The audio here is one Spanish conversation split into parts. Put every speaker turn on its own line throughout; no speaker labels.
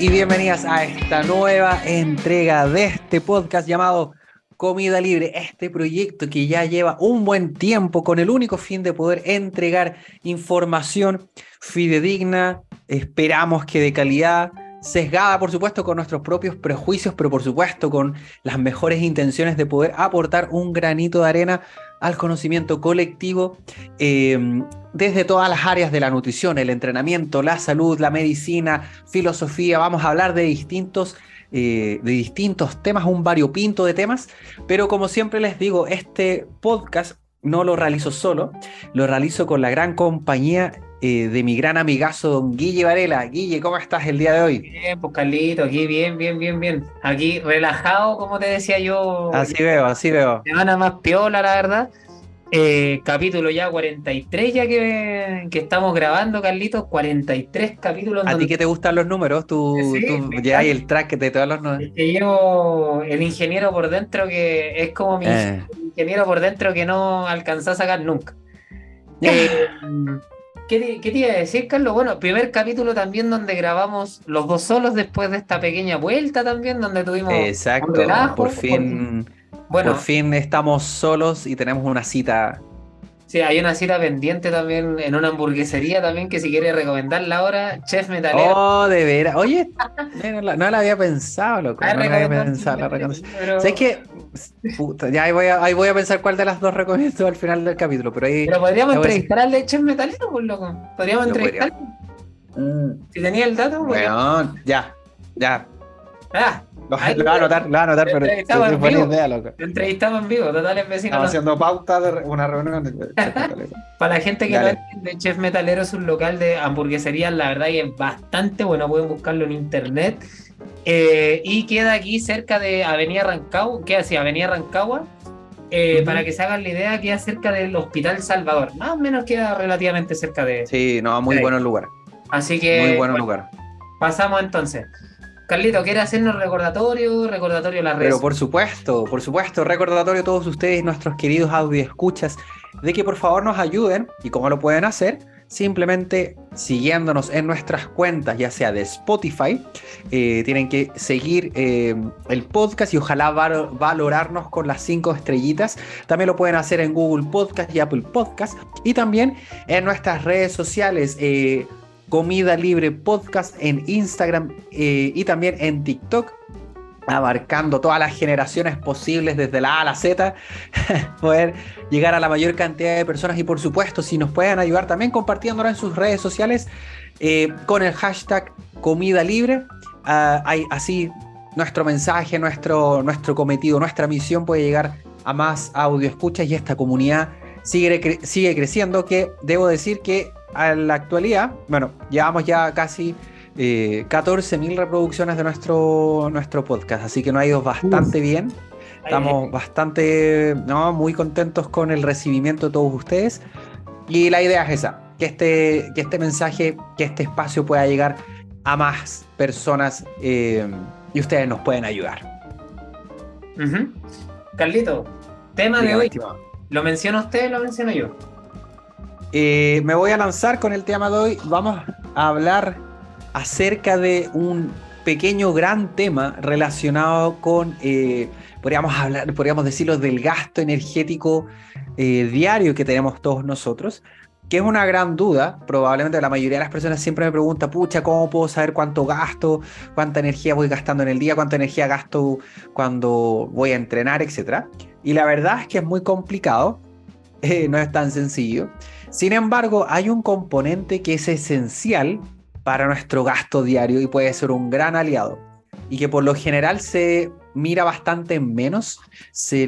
y bienvenidas a esta nueva entrega de este podcast llamado Comida Libre, este proyecto que ya lleva un buen tiempo con el único fin de poder entregar información fidedigna, esperamos que de calidad, sesgada por supuesto con nuestros propios prejuicios, pero por supuesto con las mejores intenciones de poder aportar un granito de arena al conocimiento colectivo eh, desde todas las áreas de la nutrición, el entrenamiento, la salud, la medicina, filosofía. Vamos a hablar de distintos, eh, de distintos temas, un variopinto de temas, pero como siempre les digo, este podcast no lo realizo solo, lo realizo con la gran compañía eh, de mi gran amigazo don Guille Varela. Guille, ¿cómo estás el día de hoy?
Bien, pues Carlito, aquí bien, bien, bien, bien. Aquí relajado, como te decía yo.
Así veo, así veo.
Semana más piola, la verdad. Eh, capítulo ya 43 ya que, que, estamos grabando, Carlitos, 43 capítulos.
¿A ti que te gustan los números? Tú, ya hay el track de todos los números.
Que llevo el ingeniero por dentro que es como mi eh. ingeniero por dentro que no alcanzó a sacar nunca. Eh, ¿qué, te iba a decir, Carlos? Bueno, primer capítulo también donde grabamos los dos solos después de esta pequeña vuelta también, donde tuvimos...
Exacto, por fin... Bueno, por fin estamos solos y tenemos una cita.
Sí, hay una cita pendiente también en una hamburguesería también que si quiere recomendarla ahora, Chef Metalero.
Oh, de veras. Oye, no, la, había pensado, loco. Ah, no la había pensado. La ¿Sabes qué? ya ahí voy, a, ahí voy a pensar cuál de las dos recomiendo al final del capítulo. Pero, ahí,
pero podríamos entrevistar al de Chef Metalero, pues, loco. Podríamos entrevistarlo. Mm. Si tenía el dato,
pues. Bueno, ya, ya. Ah, lo, va a anotar, lo va a anotar, pero
idea, loco. entrevistamos en vivo, totales vecinos.
Estamos haciendo pauta de una reunión.
Para la gente que no entiende, Chef Metalero es un local de hamburgueserías, la verdad, y es bastante bueno, pueden buscarlo en internet. Eh, y queda aquí cerca de Avenida Rancagua, queda así, Avenida Rancagua. Eh, para que se hagan la idea, queda cerca del Hospital Salvador. Más o menos queda relativamente cerca de.
Sí, no, muy buen lugar.
Así que.
Muy buen lugar.
Pasamos entonces. Carlito, ¿quiere hacernos recordatorio? Recordatorio las redes.
Pero por supuesto, por supuesto, recordatorio a todos ustedes, nuestros queridos audio escuchas, de que por favor nos ayuden y cómo lo pueden hacer. Simplemente siguiéndonos en nuestras cuentas, ya sea de Spotify, eh, tienen que seguir eh, el podcast y ojalá valorarnos con las cinco estrellitas. También lo pueden hacer en Google Podcast y Apple Podcast. Y también en nuestras redes sociales. Eh, Comida Libre Podcast en Instagram eh, y también en TikTok, abarcando todas las generaciones posibles desde la A a la Z, poder llegar a la mayor cantidad de personas. Y por supuesto si nos pueden ayudar también compartiéndolo en sus redes sociales eh, con el hashtag Comida Libre, ah, así nuestro mensaje, nuestro, nuestro cometido, nuestra misión puede llegar a más audio escuchas y esta comunidad sigue, sigue creciendo que debo decir que a la actualidad, bueno, llevamos ya casi eh, 14.000 reproducciones de nuestro, nuestro podcast, así que nos ha ido bastante bien. Estamos bastante, no, muy contentos con el recibimiento de todos ustedes. Y la idea es esa, que este, que este mensaje, que este espacio pueda llegar a más personas eh, y ustedes nos pueden ayudar.
Carlito, tema de hoy. ¿Lo menciona usted lo menciono yo?
Eh, me voy a lanzar con el tema de hoy. Vamos a hablar acerca de un pequeño gran tema relacionado con, eh, podríamos, hablar, podríamos decirlo, del gasto energético eh, diario que tenemos todos nosotros, que es una gran duda. Probablemente la mayoría de las personas siempre me pregunta, pucha, ¿cómo puedo saber cuánto gasto? ¿Cuánta energía voy gastando en el día? ¿Cuánta energía gasto cuando voy a entrenar? Etcétera. Y la verdad es que es muy complicado, no es tan sencillo. Sin embargo, hay un componente que es esencial para nuestro gasto diario y puede ser un gran aliado y que por lo general se mira bastante menos,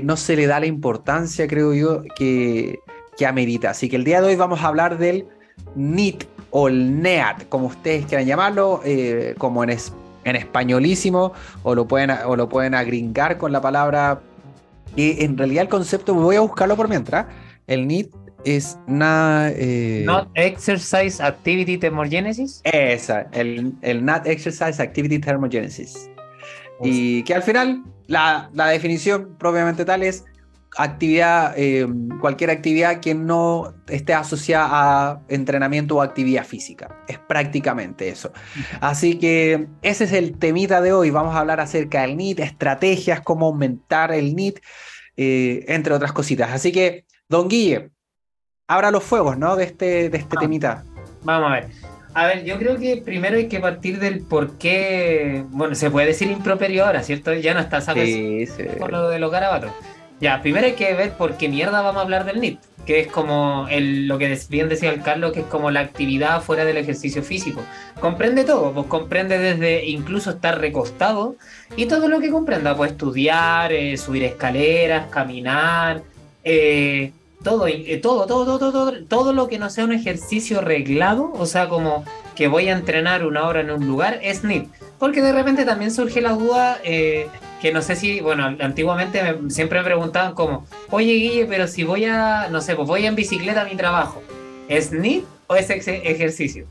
no se le da la importancia, creo yo, que, que amerita. Así que el día de hoy vamos a hablar del NIT o el NEAT, como ustedes quieran llamarlo, eh, como en, en españolísimo, o lo, pueden, o lo pueden agringar con la palabra. Y en realidad el concepto, voy a buscarlo por mientras. El NIT es nada.
Eh... Not Exercise Activity Thermogenesis.
Esa, el, el Not Exercise Activity Thermogenesis. Y que al final, la, la, definición propiamente tal es actividad, eh, cualquier actividad que no esté asociada a entrenamiento o actividad física. Es prácticamente eso. Así que ese es el temita de hoy. Vamos a hablar acerca del NIT, estrategias, cómo aumentar el NIT, eh, entre otras cositas. Así que, don Guille, abra los fuegos, ¿no? De este, de este temita.
Vamos a ver. A ver, yo creo que primero hay que partir del por qué. Bueno, se puede decir improperio ahora, ¿cierto? Ya no está, ¿sabes? Sí, sí. Por lo de los garabatos. Ya, primero hay que ver por qué mierda vamos a hablar del NIT, que es como lo que bien decía el Carlos, que es como la actividad fuera del ejercicio físico. Comprende todo, pues comprende desde incluso estar recostado y todo lo que comprenda, pues estudiar, eh, subir escaleras, caminar, eh, todo, eh, todo, todo, todo, todo, todo lo que no sea un ejercicio reglado, o sea, como que voy a entrenar una hora en un lugar, es NIT. Porque de repente también surge la duda, eh, que no sé si, bueno, antiguamente siempre me preguntaban como, oye Guille, pero si voy a, no sé, pues voy en bicicleta a mi trabajo, ¿es NIT o es ejercicio?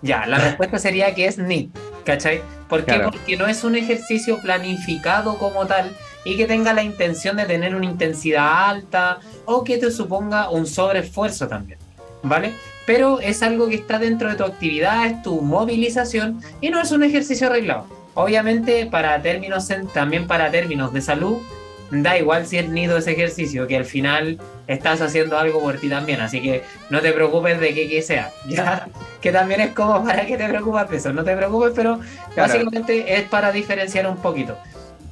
Ya, la respuesta sería que es NIT, ¿cachai? ¿Por qué? Porque no es un ejercicio planificado como tal y que tenga la intención de tener una intensidad alta o que te suponga un sobreesfuerzo también, ¿vale? pero es algo que está dentro de tu actividad, es tu movilización y no es un ejercicio arreglado. Obviamente para términos, también para términos de salud, da igual si es nido ese ejercicio, que al final estás haciendo algo por ti también, así que no te preocupes de que, que sea, ya que también es como para que te preocupes de eso, no te preocupes, pero básicamente es para diferenciar un poquito.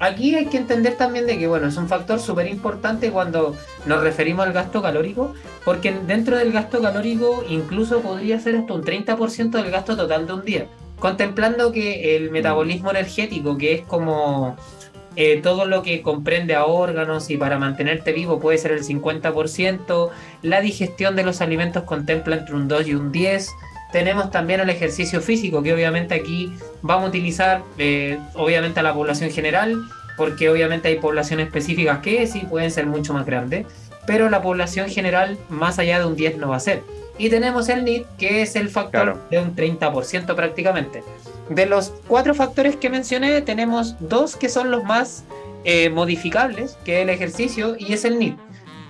Aquí hay que entender también de que, bueno, es un factor súper importante cuando nos referimos al gasto calórico, porque dentro del gasto calórico incluso podría ser hasta un 30% del gasto total de un día, contemplando que el metabolismo energético, que es como eh, todo lo que comprende a órganos y para mantenerte vivo puede ser el 50%, la digestión de los alimentos contempla entre un 2 y un 10%, tenemos también el ejercicio físico, que obviamente aquí vamos a utilizar, eh, obviamente a la población general, porque obviamente hay poblaciones específicas que sí pueden ser mucho más grandes, pero la población general más allá de un 10 no va a ser. Y tenemos el NIT, que es el factor de un 30% prácticamente. De los cuatro factores que mencioné, tenemos dos que son los más eh, modificables, que es el ejercicio y es el NIT.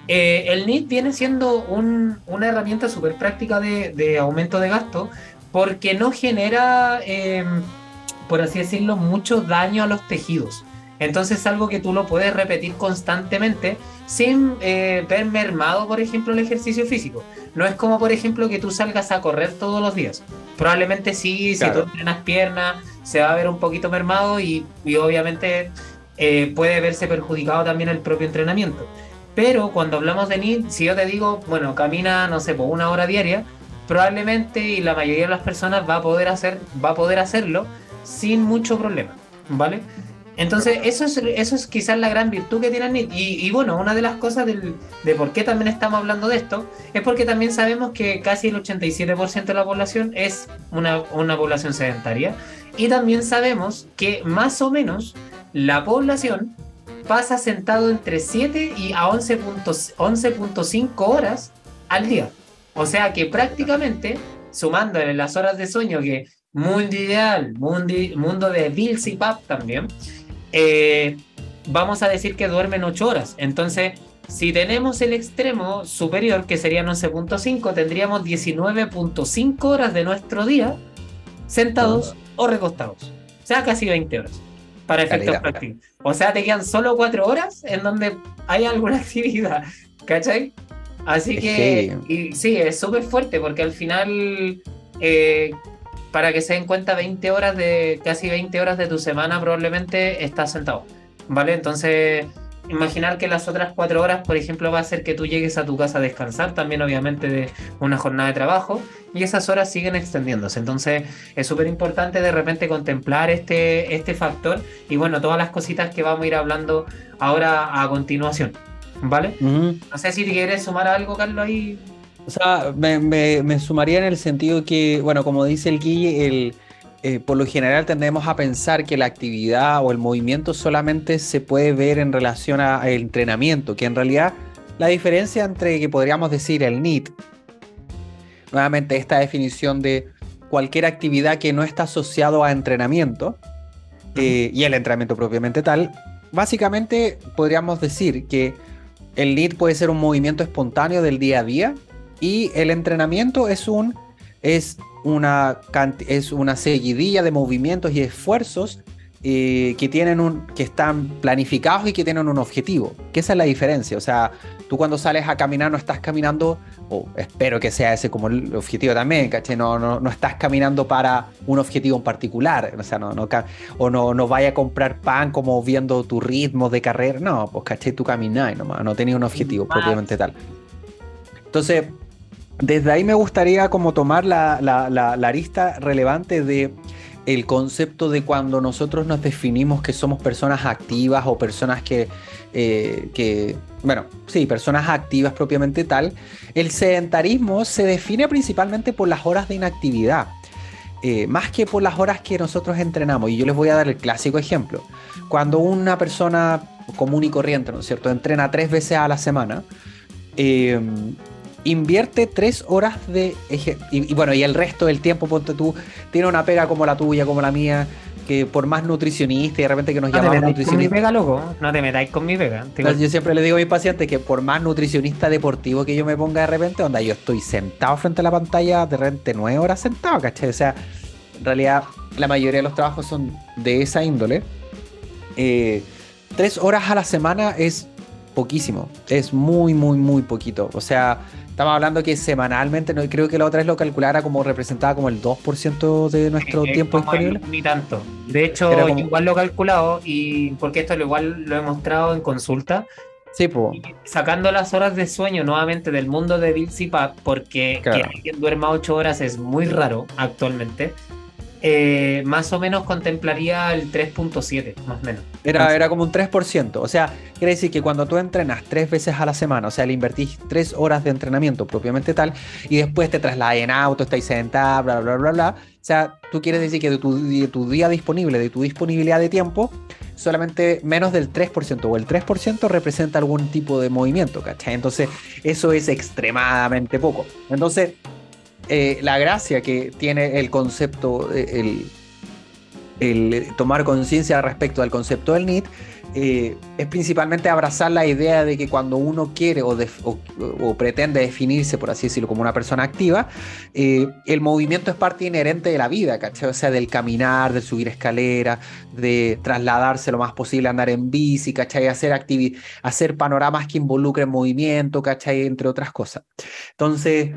Eh, el NIT viene siendo una herramienta súper práctica de, aumento de gasto porque no genera, em, por así decirlo, mucho daño a los tejidos. Entonces es algo que tú lo puedes repetir constantemente sin eh, ver mermado, por ejemplo, el ejercicio físico. No es como, por ejemplo, que tú salgas a correr todos los días. Probablemente sí, si tú entrenas piernas, se va a ver un poquito mermado y, obviamente eh, puede verse perjudicado también el propio entrenamiento. Pero cuando hablamos de NIT, si yo te digo, bueno, camina, no sé, por una hora diaria, probablemente y la mayoría de las personas va a poder hacer, va a poder hacerlo sin mucho problema, ¿vale? Entonces, eso es, eso es quizás la gran virtud que tiene el NIT. Y, bueno, una de las cosas de por qué también estamos hablando de esto es porque también sabemos que casi el 87% de la población es una, una población sedentaria. Y también sabemos que más o menos la población pasa sentado entre 7 y a 11.5 horas al día. O sea que prácticamente, sumándole las horas de sueño que mundo ideal, mundo, de Bills y Pap también, eh, vamos a decir que duermen 8 horas. Entonces, si tenemos el extremo superior, que serían 11.5, tendríamos 19.5 horas de nuestro día sentados o recostados. O sea, casi 20 horas para efectos prácticos. O sea, te quedan solo cuatro horas en donde hay alguna actividad, ¿cachai? Así que, sí, y, sí es súper fuerte porque al final, eh, para que se den cuenta, 20 horas de, casi 20 horas de tu semana probablemente estás sentado, ¿vale? Entonces imaginar que las otras cuatro horas, por ejemplo, va a hacer que tú llegues a tu casa a descansar, también obviamente de una jornada de trabajo, y esas horas siguen extendiéndose. Entonces es súper importante de repente contemplar este, este factor y bueno, todas las cositas que vamos a ir hablando ahora a continuación. ¿Vale? No sé si quieres sumar algo, Carlos, ahí.
O sea, me, me sumaría en el sentido que, bueno, como dice el Guille, el eh, por lo general tendemos a pensar que la actividad o el movimiento solamente se puede ver en relación al entrenamiento, que en realidad la diferencia entre que podríamos decir el NIT, nuevamente esta definición de cualquier actividad que no está asociado a entrenamiento eh, y el entrenamiento propiamente tal, básicamente podríamos decir que el NIT puede ser un movimiento espontáneo del día a día y el entrenamiento es un es una, es una seguidilla de movimientos y esfuerzos eh, que, tienen un, que están planificados y que tienen un objetivo. Que esa es la diferencia. O sea, tú cuando sales a caminar no estás caminando, o espero que sea ese como el objetivo también, ¿caché? No, no, no estás caminando para un objetivo en particular. O sea, no, no, o no, no vaya a comprar pan como viendo tu ritmo de carrera. No, pues, ¿caché? Tú caminás nomás, no tenías un objetivo propiamente tal. Entonces, desde ahí me gustaría como tomar la, la, arista relevante de el concepto de cuando nosotros nos definimos que somos personas activas o personas que, eh, bueno, sí, personas activas propiamente tal, el sedentarismo se define principalmente por las horas de inactividad, eh, más que por las horas que nosotros entrenamos. Y yo les voy a dar el clásico ejemplo. Cuando una persona común y corriente, ¿no es cierto?, entrena tres veces a la semana, eh, invierte tres horas de y, bueno, y el resto del tiempo, ponte tú, tiene una pega como la tuya, como la mía, que por más nutricionista y de repente que nos no llamamos nutricionista. Con mi
pega, loco, no te metáis con mi pega.
yo siempre le digo a mis pacientes que por más nutricionista deportivo que yo me ponga de repente, onda, yo estoy sentado frente a la pantalla de repente nueve horas sentado, ¿cachai? O sea, en realidad la mayoría de los trabajos son de esa índole. Eh, tres horas a la semana es poquísimo, es muy, muy, muy poquito. O sea, Estamos hablando que semanalmente, no creo que la otra vez lo calculara como representaba como el 2% de nuestro tiempo disponible.
ni tanto. De hecho, igual lo he calculado y porque esto lo igual lo he mostrado en consulta.
Sí, pues.
Sacando las horas de sueño nuevamente del mundo de Bill porque que alguien duerma 8 horas es muy raro actualmente. Eh, más o menos contemplaría el 3.7, más o menos.
Era, era como un 3%. O sea, quiere decir que cuando tú entrenas tres veces a la semana, o sea, le invertís tres horas de entrenamiento propiamente tal, y después te trasladas en auto, estáis sentado, bla, bla, bla, bla. O sea, tú quieres decir que de tu, de tu día disponible, de tu disponibilidad de tiempo, solamente menos del 3% o el 3% representa algún tipo de movimiento, ¿cachai? Entonces, eso es extremadamente poco. Entonces, eh, la gracia que tiene el concepto, eh, el, tomar conciencia respecto al concepto del NIT, eh, es principalmente abrazar la idea de que cuando uno quiere o, pretende definirse, por así decirlo, como una persona activa, el movimiento es parte inherente de la vida, ¿cachai? O sea, del caminar, de subir escaleras, de trasladarse lo más posible, andar en bici, ¿cachai? Hacer, hacer panoramas que involucren movimiento, ¿cachai? Entre otras cosas. Entonces,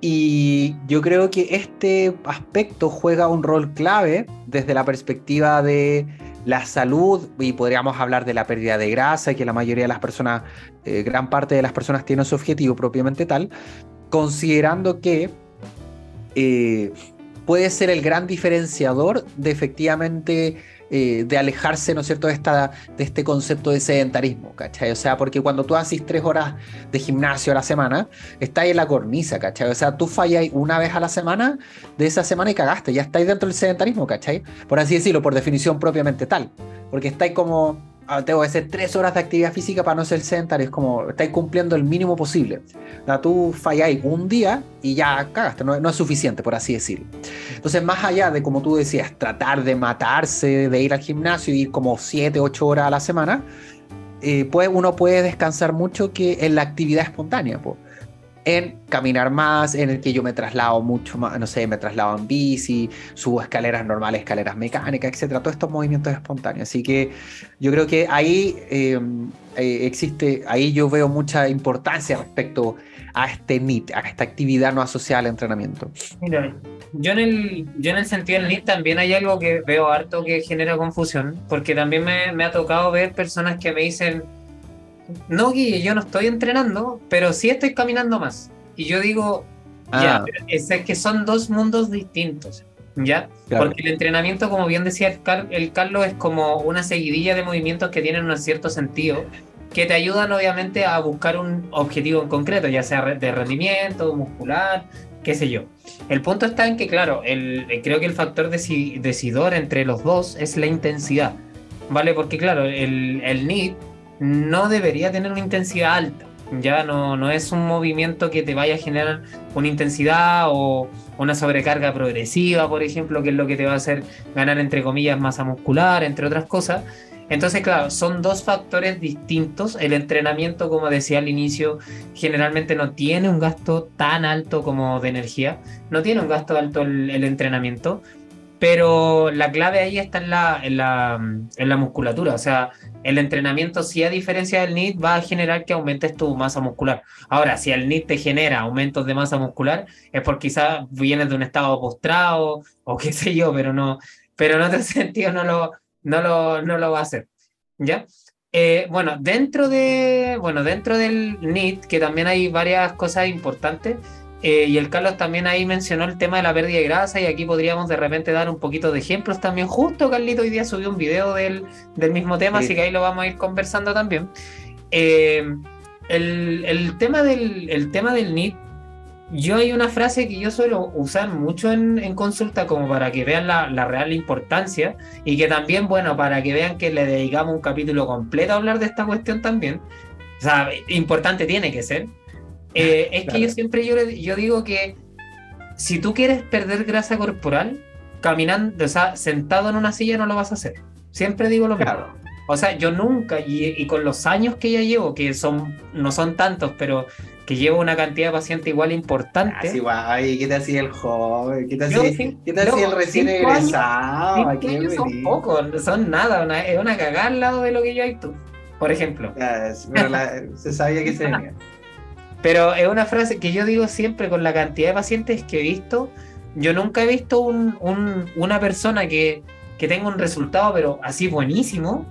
y yo creo que este aspecto juega un rol clave desde la perspectiva de la salud y podríamos hablar de la pérdida de grasa, que la mayoría de las personas, eh, gran parte de las personas tienen su objetivo propiamente tal, considerando que eh, puede ser el gran diferenciador de efectivamente eh, de alejarse, ¿no es cierto?, de, esta, de este concepto de sedentarismo, ¿cachai? O sea, porque cuando tú haces tres horas de gimnasio a la semana, estáis en la cornisa, ¿cachai? O sea, tú fallas una vez a la semana de esa semana y cagaste, ya estáis dentro del sedentarismo, ¿cachai? Por así decirlo, por definición propiamente tal. Porque estáis como tengo que hacer tres horas de actividad física para no ser sedentario. Es como, estáis cumpliendo el mínimo posible. O sea, tú falláis un día y ya cagaste, no, es suficiente, por así decirlo. Entonces, más allá de, como tú decías, tratar de matarse, de ir al gimnasio y ir como siete, ocho horas a la semana, eh, pues uno puede descansar mucho que en la actividad espontánea. Pues en caminar más, en el que yo me traslado mucho más, no sé, me traslado en bici, subo escaleras normales, escaleras mecánicas, etcétera, todos estos movimientos espontáneos. Así que yo creo que ahí em, eh, existe, ahí yo veo mucha importancia respecto a este NIT, a esta actividad no asociada al entrenamiento.
Mira, yo en el, yo en el sentido del NIT también hay algo que veo harto que genera confusión, porque también me, me ha tocado ver personas que me dicen, no, Guille, yo no estoy entrenando, pero sí estoy caminando más. Y yo digo, ya, ah. es que son dos mundos distintos, ¿ya? Porque el entrenamiento, como bien decía el, Carlos, es como una seguidilla de movimientos que tienen un cierto sentido, que te ayudan obviamente a buscar un objetivo en concreto, ya sea de rendimiento, muscular, qué sé yo. El punto está en que, claro, el, creo que el factor decidor entre los dos es la intensidad, ¿vale? Porque, claro, el, el NIT no debería tener una intensidad alta. Ya no, no es un movimiento que te vaya a generar una intensidad o una sobrecarga progresiva, por ejemplo, que es lo que te va a hacer ganar, entre comillas, masa muscular, entre otras cosas. Entonces, claro, son dos factores distintos. El entrenamiento, como decía al inicio, generalmente no tiene un gasto tan alto como de energía. No tiene un gasto alto el, entrenamiento. Pero la clave ahí está en la, en la, en la musculatura. O sea, el entrenamiento, si a diferencia del NIT, va a generar que aumentes tu masa muscular. Ahora, si el NIT te genera aumentos de masa muscular, es porque quizás vienes de un estado postrado o qué sé yo, pero no, pero en otro sentido no lo, no lo, no lo va a hacer. ¿Ya? Eh, bueno, dentro de, bueno, dentro del NIT, que también hay varias cosas importantes, eh, y el Carlos también ahí mencionó el tema de la pérdida de grasa y aquí podríamos de repente dar un poquito de ejemplos también. Justo Carlito hoy día subió un video del, del mismo tema, así que ahí lo vamos a ir conversando también. Eh, el, el, tema del, el tema del NIT yo hay una frase que yo suelo usar mucho en, en consulta como para que vean la, la, real importancia y que también, bueno, para que vean que le dedicamos un capítulo completo a hablar de esta cuestión también. O sea, importante tiene que ser. Eh, es que yo siempre yo, yo digo que si tú quieres perder grasa corporal, caminando, o sea, sentado en una silla no lo vas a hacer. Siempre digo lo mismo. O sea, yo nunca, y, y, con los años que ya llevo, que son, no son tantos, pero que llevo una cantidad de pacientes igual importante.
Así, guay, ¿qué te hacía el joven? ¿Qué te hacía, ¿qué te hacía el recién egresado?
Años, son pocos, son nada, una, es una cagada al lado de lo que yo hay tú, por ejemplo.
se sabía que se venía.
Pero es una frase que yo digo siempre con la cantidad de pacientes que he visto. Yo nunca he visto un, un, una persona que, que tenga un resultado, pero así buenísimo,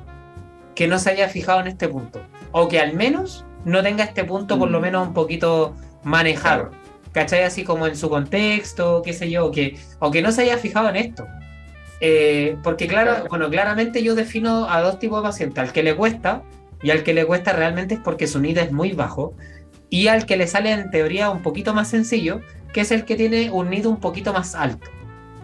que no se haya fijado en este punto. O que al menos no tenga este punto por lo mm. menos un poquito manejado. ¿Cachai? Así como en su contexto, qué sé yo, o que, o que no se haya fijado en esto. Eh, porque claro, bueno, claramente yo defino a dos tipos de pacientes, al que le cuesta, y al que le cuesta realmente es porque su NID es muy bajo, y al que le sale en teoría un poquito más sencillo, que es el que tiene un NID un poquito más alto.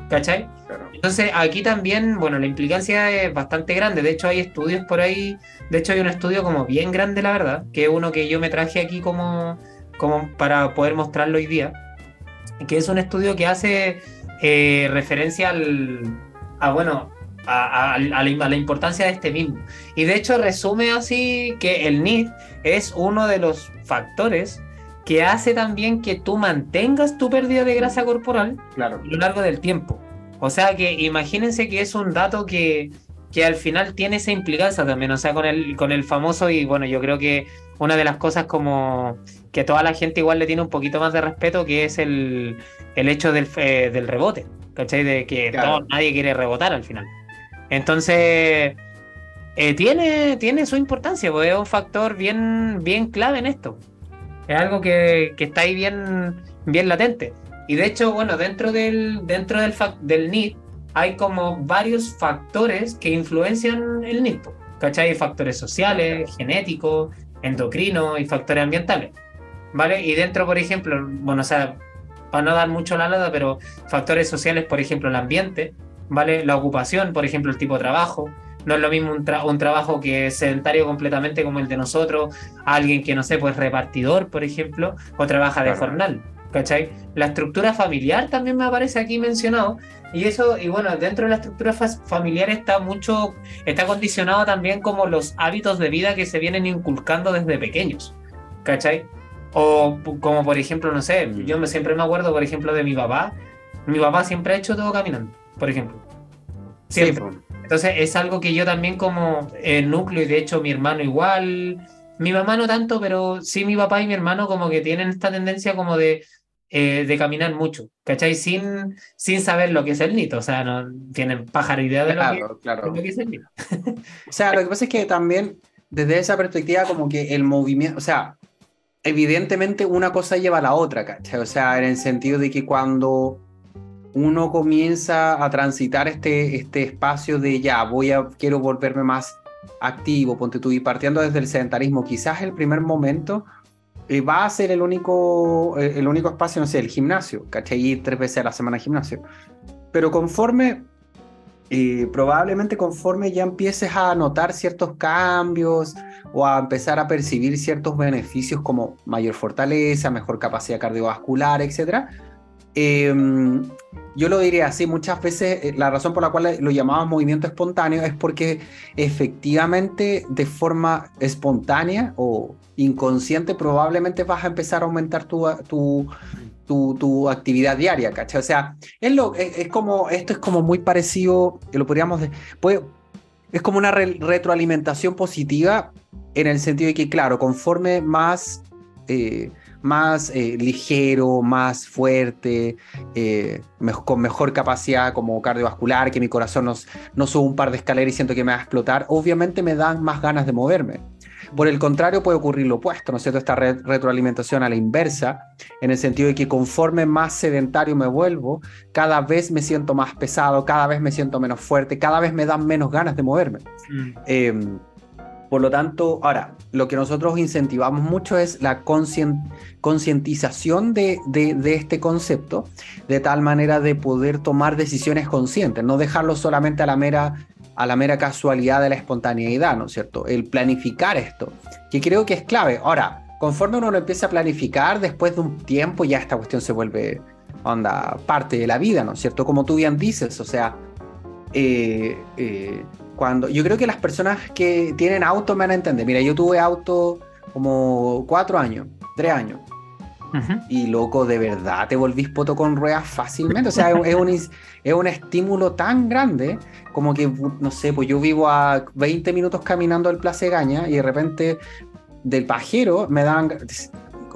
¿Cachai? Entonces aquí también, bueno, la implicancia es bastante grande. De hecho, hay estudios por ahí. De hecho, hay un estudio como bien grande, la verdad, que es uno que yo me traje aquí como, como para poder mostrarlo hoy día. Que es un estudio que hace eh, referencia al, a, bueno, a, la, importancia de este mismo. Y de hecho, resume así que el NID es uno de los factores que hace también que tú mantengas tu pérdida de grasa corporal
claro.
a lo largo del tiempo. O sea que imagínense que es un dato que, que al final tiene esa implicancia también, o sea, con el, con el famoso y bueno, yo creo que una de las cosas como que toda la gente igual le tiene un poquito más de respeto, que es el, el hecho del, eh, del rebote, ¿cachai? De que nadie quiere rebotar al final. Entonces, eh, tiene, tiene su importancia, porque es un factor bien, bien clave en esto. Es algo que, está ahí bien, bien latente. Y de hecho, bueno, dentro del, dentro del, del NIT hay como varios factores que influencian el NIT. ¿Cachai? Hay factores sociales, genéticos, endocrinos y factores ambientales. ¿Vale? Y dentro, por ejemplo, bueno, o sea, para no dar mucho la nada, pero factores sociales, por ejemplo, el ambiente, ¿vale? La ocupación, por ejemplo, el tipo de trabajo, no es lo mismo un, un, trabajo que es sedentario completamente como el de nosotros, alguien que no sé, pues repartidor, por ejemplo, o trabaja de jornal. ¿Cachai? La estructura familiar también me aparece aquí mencionado. Y eso, y bueno, dentro de la estructura familiar está mucho, está condicionado también como los hábitos de vida que se vienen inculcando desde pequeños. ¿Cachai? O como por ejemplo, no sé, mm. yo me, siempre me acuerdo, por ejemplo, de mi papá. Mi papá siempre ha hecho todo caminando, por ejemplo. Siempre. Entonces es algo que yo también como el núcleo, y de hecho mi hermano igual, mi mamá no tanto, pero sí mi papá y mi hermano como que tienen esta tendencia como de, eh, de caminar mucho, ¿cachai? Sin, sin saber lo que es el nito, o sea, no tienen pájaro idea de, lo, que, es el nito.
o sea, lo que pasa es que también desde esa perspectiva como que el movimiento, o sea, evidentemente una cosa lleva a la otra, ¿cachai? O sea, en el sentido de que cuando uno comienza a transitar este, este espacio de ya, voy a, quiero volverme más activo, ponte tú, y partiendo desde el sedentarismo, quizás el primer momento eh, va a ser el único, eh, el único espacio, no sé, el gimnasio, ¿cachai? Ir tres veces a la semana al gimnasio. Pero conforme, eh, probablemente conforme ya empieces a notar ciertos cambios o a empezar a percibir ciertos beneficios como mayor fortaleza, mejor capacidad cardiovascular, etcétera, Em, yo lo diría así, muchas veces eh, la razón por la cual lo llamamos movimiento espontáneo es porque efectivamente de forma espontánea o inconsciente probablemente vas a empezar a aumentar tu, tu, tu, actividad diaria, ¿cachai? O sea, es, lo, es, como, esto es como muy parecido, lo podríamos, puede, es como una retroalimentación positiva en el sentido de que, claro, conforme más... Eh, más eh, ligero, más fuerte, eh, con mejor capacidad como cardiovascular, que mi corazón no, no sube un par de escaleras y siento que me va a explotar, obviamente me dan más ganas de moverme. Por el contrario, puede ocurrir lo opuesto, ¿no es cierto? Esta retroalimentación a la inversa, en el sentido de que conforme más sedentario me vuelvo, cada vez me siento más pesado, cada vez me siento menos fuerte, cada vez me dan menos ganas de moverme. Mm. Em, por lo tanto, ahora, lo que nosotros incentivamos mucho es la concientización de, este concepto, de tal manera de poder tomar decisiones conscientes, no dejarlo solamente a la mera a la mera casualidad de la espontaneidad, ¿no es cierto? El planificar esto, que creo que es clave. Ahora, conforme uno lo empieza a planificar, después de un tiempo ya esta cuestión se vuelve, onda, parte de la vida, ¿no es cierto? Como tú bien dices, o sea, eh, eh, cuando yo creo que las personas que tienen auto me van a entender. Mira, yo tuve auto como cuatro años, tres años. Y loco, de verdad te volvís poto con ruedas fácilmente. O sea, es, un, es un estímulo tan grande como que, no sé, pues yo vivo a 20 minutos caminando del Plaza Gaña y de repente del pajero me dan.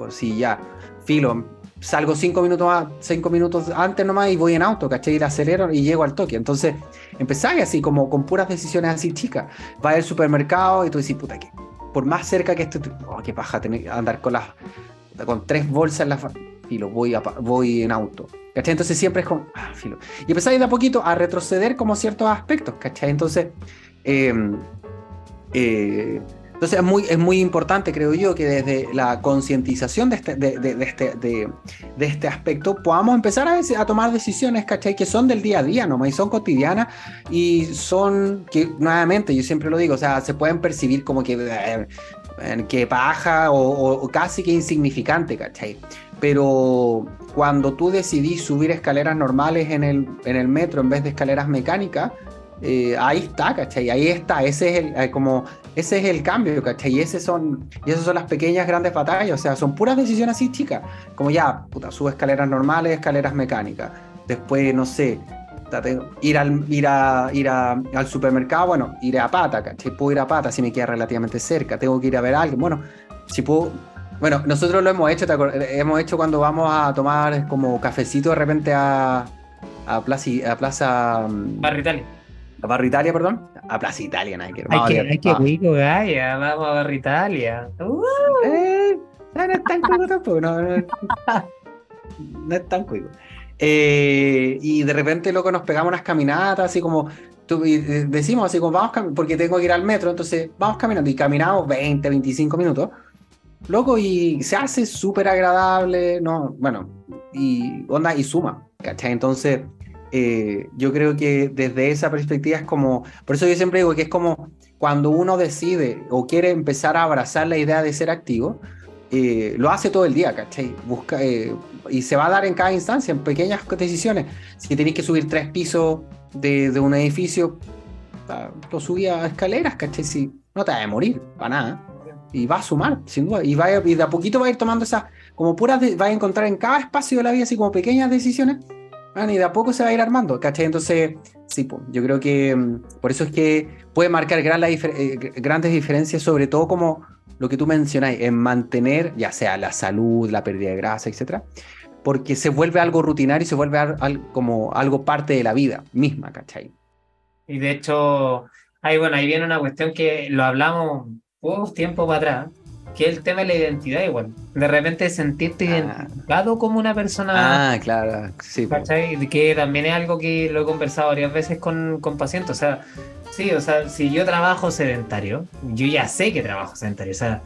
Sí, ya, filo, salgo cinco minutos, más, cinco minutos antes nomás y voy en auto, ¿cachai? Y le acelero y llego al toque. Entonces, empezáis así, como con puras decisiones así chicas. Vas al supermercado y tú dices, puta, que por más cerca que esto, oh, qué paja tener andar con las con tres bolsas en la filo, voy, a, voy en auto. ¿Cachai? Entonces siempre es como, ah, filo. Y empezáis de a poquito a retroceder como ciertos aspectos, ¿cachai? Entonces, em, eh, entonces es muy, es muy importante, creo yo, que desde la concientización de este, de, de, este, de, este aspecto podamos empezar a, a, tomar decisiones, ¿cachai? Que son del día a día nomás y son cotidianas y son, que nuevamente, yo siempre lo digo, o sea, se pueden percibir como que, eh, que paja o, casi que insignificante, ¿cachai? Pero cuando tú decidís subir escaleras normales en el, en el metro en vez de escaleras mecánicas, eh, ahí está, ¿cachai? Ahí está, ese es el, eh, como, ese es el cambio, ¿cachai? Y, ese son, y esas son las pequeñas grandes batallas, o sea, son puras decisiones así chicas, como ya, puta, sube escaleras normales, escaleras mecánicas, después, no sé, ir al, ir a, ir al supermercado, bueno, iré a pata, ¿cachai? Puedo ir a pata si me queda relativamente cerca, tengo que ir a ver a alguien, bueno, si puedo... Bueno, nosotros lo hemos hecho, hemos hecho cuando vamos a tomar como cafecito de repente a, a Plaza... A Plaza
mm, Barrio Italia
a Barrio Italia, perdón. A Plaza Italia, hay que
Hay que, hay que Gaya, vamos a Barrio Italia. Uh.
Eh, no, es tan cuico tampoco, no, no, no es tan cuico. Eh, y de repente, loco, nos pegamos unas caminatas, así como tú, y decimos, así como vamos, porque tengo que ir al metro, entonces vamos caminando y caminamos 20, 25 minutos. Loco, y se hace súper agradable, ¿no? Bueno, y onda y suma, ¿cachai? Entonces, eh, yo creo que desde esa perspectiva es como, por eso yo siempre digo que es como cuando uno decide o quiere empezar a abrazar la idea de ser activo, eh, lo hace todo el día, ¿cachai? Busca, eh, y se va a dar en cada instancia, en pequeñas decisiones. Si tenéis que subir tres pisos de, de un edificio, lo subí a escaleras, ¿cachai? Si no te vas a morir, para nada. Y va a sumar, sin duda. Y, va y de a poquito va a ir tomando esas, como puras, va a encontrar en cada espacio de la vida, así como pequeñas decisiones y de a poco se va a ir armando, ¿cachai? Entonces, sí, yo creo que mm, por eso es que puede marcar gran, eh, grandes diferencias, sobre todo como lo que tú mencionáis, en mantener ya sea la salud, la pérdida de grasa, etcétera, porque se vuelve algo rutinario y se vuelve como algo parte de la vida misma, ¿cachai?
Y de hecho, ahí, bueno, ahí viene una cuestión que lo hablamos poco tiempo para atrás, que es el tema de la identidad igual. De repente sentirte ah. identificado como una persona.
Ah, claro, sí.
Que también es algo que lo he conversado varias veces con, con pacientes. O sea, sí, o sea, si yo trabajo sedentario, yo ya sé que trabajo sedentario. O sea,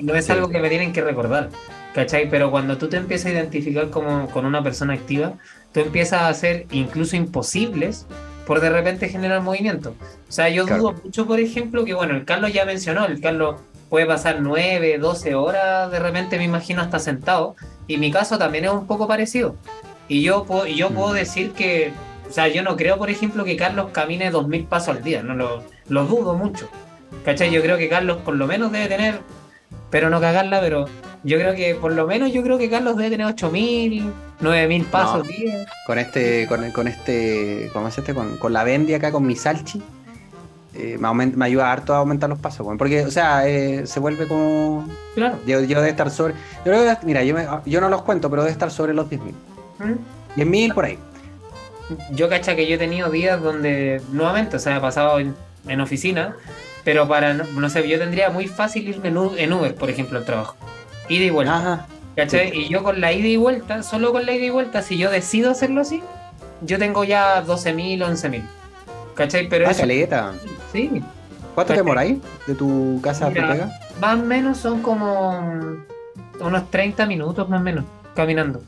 no, es algo que me tienen que recordar. ¿Cachai? Pero cuando tú te empiezas a identificar como con una persona activa, tú empiezas a hacer incluso imposibles por de repente generar movimiento. O sea, yo dudo mucho, por ejemplo, que bueno, el Carlos ya mencionó, el Carlos puede pasar 9, 12 horas, de repente me imagino hasta sentado, y mi caso también es un poco parecido. Y yo, puedo, yo puedo mm. decir que, o sea, yo no creo, por ejemplo, que Carlos camine 2.000 pasos al día, no lo, lo dudo mucho. ¿Cachai? Yo creo que Carlos por lo menos debe tener, pero no cagarla, pero yo creo que por lo menos yo creo que Carlos debe tener 8.000, 9.000 pasos al día.
Con este, con, con este, ¿cómo es este? Con, con la Bendy acá, con mi Salchi eh, me, ayuda harto a aumentar los pasos, porque, o sea, eh, se vuelve como. Claro. Yo, yo debe estar sobre. Yo mira, yo, yo no los cuento, pero debe estar sobre los 10.000. ¿Mm? 10.000 por ahí.
Yo cacha que yo he tenido días donde, nuevamente, o sea, he pasado en, oficina, pero para, no, sé, yo tendría muy fácil irme en Uber, por ejemplo, al trabajo. Ida y vuelta. Ajá. ¿Cachai? Y yo con la ida y vuelta, solo con la ida y vuelta, si yo decido hacerlo así, yo tengo ya 12.000, 11.000. ¿Cachai? Pero
ah, caleta.
Sí.
¿Cuánto te ahí de tu casa a pega?
Más o menos son como unos 30 minutos más o menos caminando.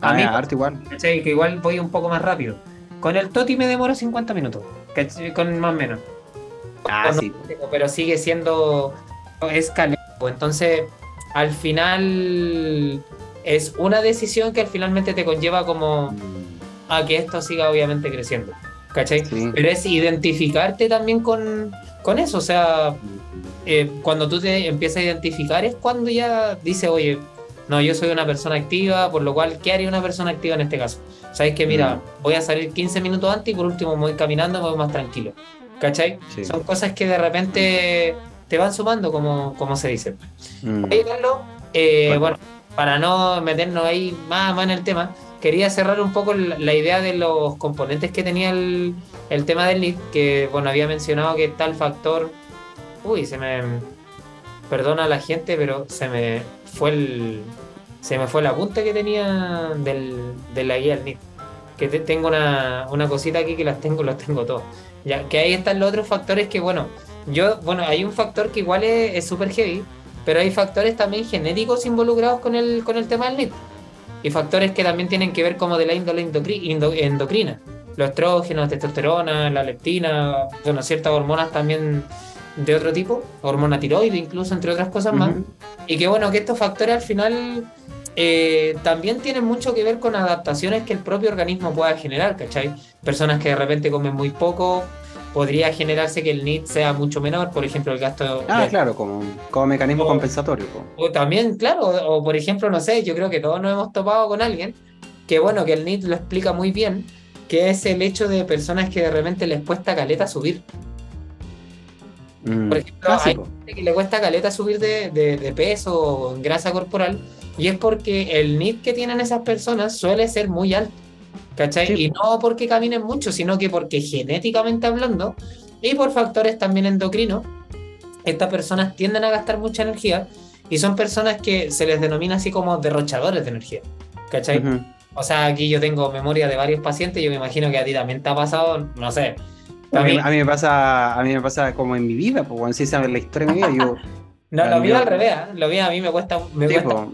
A ah, mí, igual.
¿cachai? Que igual voy un poco más rápido. Con el Toti me demoro 50 minutos, con más o menos. Ah, sí. pero sigue siendo escalero. Entonces, al final es una decisión que al finalmente te conlleva como a que esto siga obviamente creciendo. ¿Cachai? Pero es identificarte también con, eso, o sea, eh, cuando tú te empiezas a identificar es cuando ya dices, oye, no, yo soy una persona activa, por lo cual, ¿qué haría una persona activa en este caso? Sabes que, mira, mm. voy a salir 15 minutos antes y por último voy caminando, me voy más tranquilo, ¿cachai? Son cosas que de repente te van sumando, como, como se dice. Mm. Eh, bueno. para no meternos ahí más, más en el tema, quería cerrar un poco la idea de los componentes que tenía el, tema del NIT, que bueno, había mencionado que tal factor, uy, se me, perdona a la gente, pero se me fue el, se me fue la punta que tenía del, de la guía del NIT. Que tengo una, cosita aquí que las tengo, las tengo todas. Ya, que ahí están los otros factores que, bueno, yo, bueno, hay un factor que igual es súper heavy, pero hay factores también genéticos involucrados con el, con el tema del NIT y factores que también tienen que ver como de la índole endocrina. Los estrógenos, testosterona, la leptina, bueno, ciertas hormonas también de otro tipo, hormona tiroide incluso, entre otras cosas más. Y que bueno, que estos factores al final eh, también tienen mucho que ver con adaptaciones que el propio organismo pueda generar, ¿cachai? Personas que de repente comen muy poco, podría generarse que el NIT sea mucho menor, por ejemplo, el gasto.
Ah, claro, como, como mecanismo compensatorio.
O también, claro, o, por ejemplo, no sé, yo creo que todos nos hemos topado con alguien que, bueno, que el NIT lo explica muy bien, que es el hecho de personas que de repente les cuesta caleta subir. Mm, por ejemplo, hay gente que le cuesta caleta subir de, de peso o grasa corporal, y es porque el NIT que tienen esas personas suele ser muy alto. ¿Cachai? Y no porque caminen mucho, sino que porque genéticamente hablando y por factores también endocrinos, estas personas tienden a gastar mucha energía y son personas que se les denomina así como derrochadores de energía. ¿Cachai? O sea, aquí yo tengo memoria de varios pacientes, yo me imagino que a ti también te ha pasado, no sé.
A mí, me pasa, a mí me pasa como en mi vida, pues cuando se sabe la historia de mi vida, yo.
no, lo mío al revés, ¿eh? lo mío a mí me cuesta, me cuesta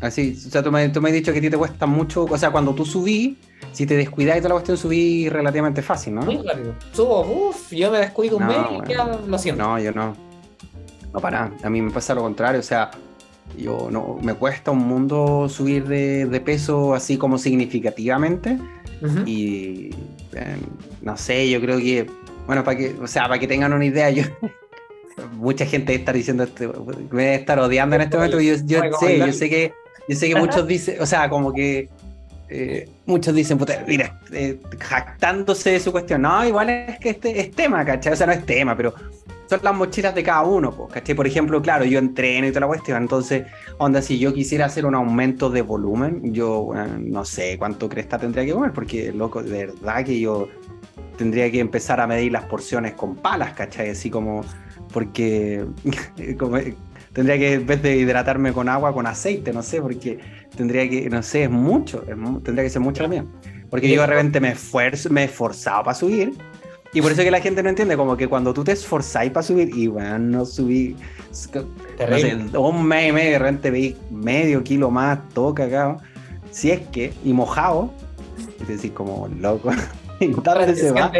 Así, o sea, tú me, tú me has dicho que a ti te cuesta mucho, o sea, cuando tú subí, si te descuidas y toda la cuestión, subí relativamente fácil, ¿no?
Muy rápido. Subo, uff, yo me descuido un mes y ya lo siento.
No, yo no. No, para A mí me pasa lo contrario, o sea, yo no, me cuesta un mundo subir de, peso así como significativamente. Y em, no sé, yo creo que, bueno, para que, o sea, para que tengan una idea, yo mucha gente está diciendo esto, me debe estar odiando en este momento. Yo, yo sé, yo sé que yo sé que muchos dicen, o sea, como que eh, muchos dicen, puta, mira, eh, jactándose de su cuestión. No, igual es que este es tema, ¿cachai? O sea, no es tema, pero son las mochilas de cada uno, ¿cachai? Por ejemplo, claro, yo entreno y toda la cuestión, entonces, onda, si yo quisiera hacer un aumento de volumen, yo no sé cuánto cresta tendría que comer, porque, loco, de verdad que yo tendría que empezar a medir las porciones con palas, ¿cachai? Así como, porque como, tendría que, en vez de hidratarme con agua, con aceite, no sé, porque tendría que, no sé, es mucho, tendría que ser mucho también. Porque yo de repente me, esfuerzo, me he esforzado para subir. Y por eso que la gente no entiende, como que cuando tú te esforzáis para subir, y bueno, no subí, no sé, un mes y medio, de repente veis medio kilo más, todo cagado, si es que, y mojado, es decir, como loco, ¿dónde se va?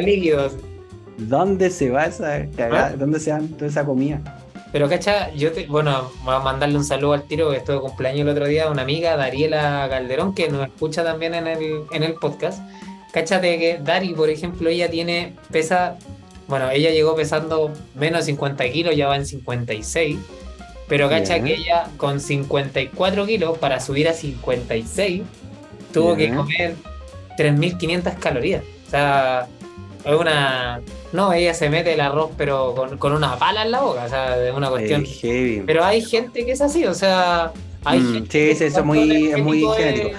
¿Dónde se va esa cagada? ¿Ah? ¿Dónde se va toda esa comida?
Pero cacha, yo te, bueno, voy a mandarle un saludo al tiro, que estuve de cumpleaños el otro día, una amiga, Dariela Calderón, que nos escucha también en el, en el podcast. Cáchate que Dari, por ejemplo, ella tiene, pesa, bueno, ella llegó pesando menos de 50 kilos, ya va en 56. Pero cacha que ella con 54 kilos para subir a 56 tuvo que comer 3.500 calorías. O sea, es una, no, ella se mete el arroz, pero con, una pala en la boca, o sea, es una cuestión. Pero hay gente que es así, o sea, hay mm,
gente Sí, eso es muy, muy genético.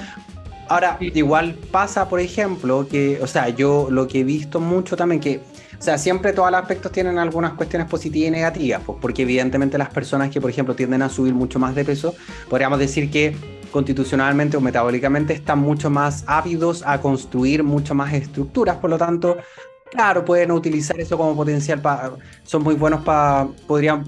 Ahora, igual pasa, por ejemplo, que, o sea, yo lo que he visto mucho también, que, o sea, siempre todos los aspectos tienen algunas cuestiones positivas y negativas, pues, porque evidentemente las personas que, por ejemplo, tienden a subir mucho más de peso, podríamos decir que constitucionalmente o metabólicamente están mucho más ávidos a construir mucho más estructuras, por lo tanto, Claro, pueden utilizar eso como potencial para. Son muy buenos para. Podrían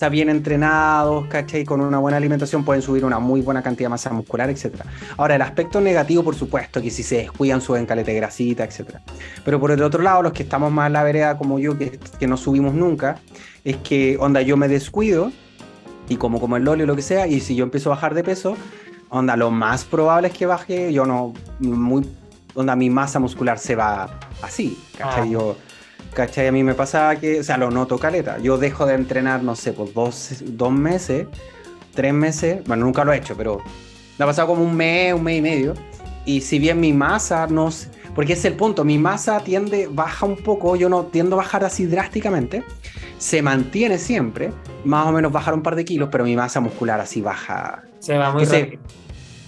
estar bien entrenados, ¿cachai? Con una buena alimentación pueden subir una muy buena cantidad de masa muscular, etc. Ahora, el aspecto negativo, por supuesto, que si se descuidan suben caleta de grasita, etc. Pero por el otro lado, los que estamos más en la vereda como yo, que, no subimos nunca, es que, onda, yo me descuido y como como el loli o lo que sea, y si yo empiezo a bajar de peso, onda, lo más probable es que baje, yo no, muy donde mi masa muscular se va así, ¿cachai? Ah. Yo, ¿cachai? A mí me pasa que, o sea, lo noto caleta. Yo dejo de entrenar, no sé, pues dos, dos meses, tres meses, bueno, nunca lo he hecho, pero me ha pasado como un mes, un mes y medio. Y si bien mi masa no porque es el punto, mi masa tiende, baja un poco, yo no tiendo a bajar así drásticamente, se mantiene siempre, más o menos bajar un par de kilos, pero mi masa muscular así baja.
Se va muy rápido.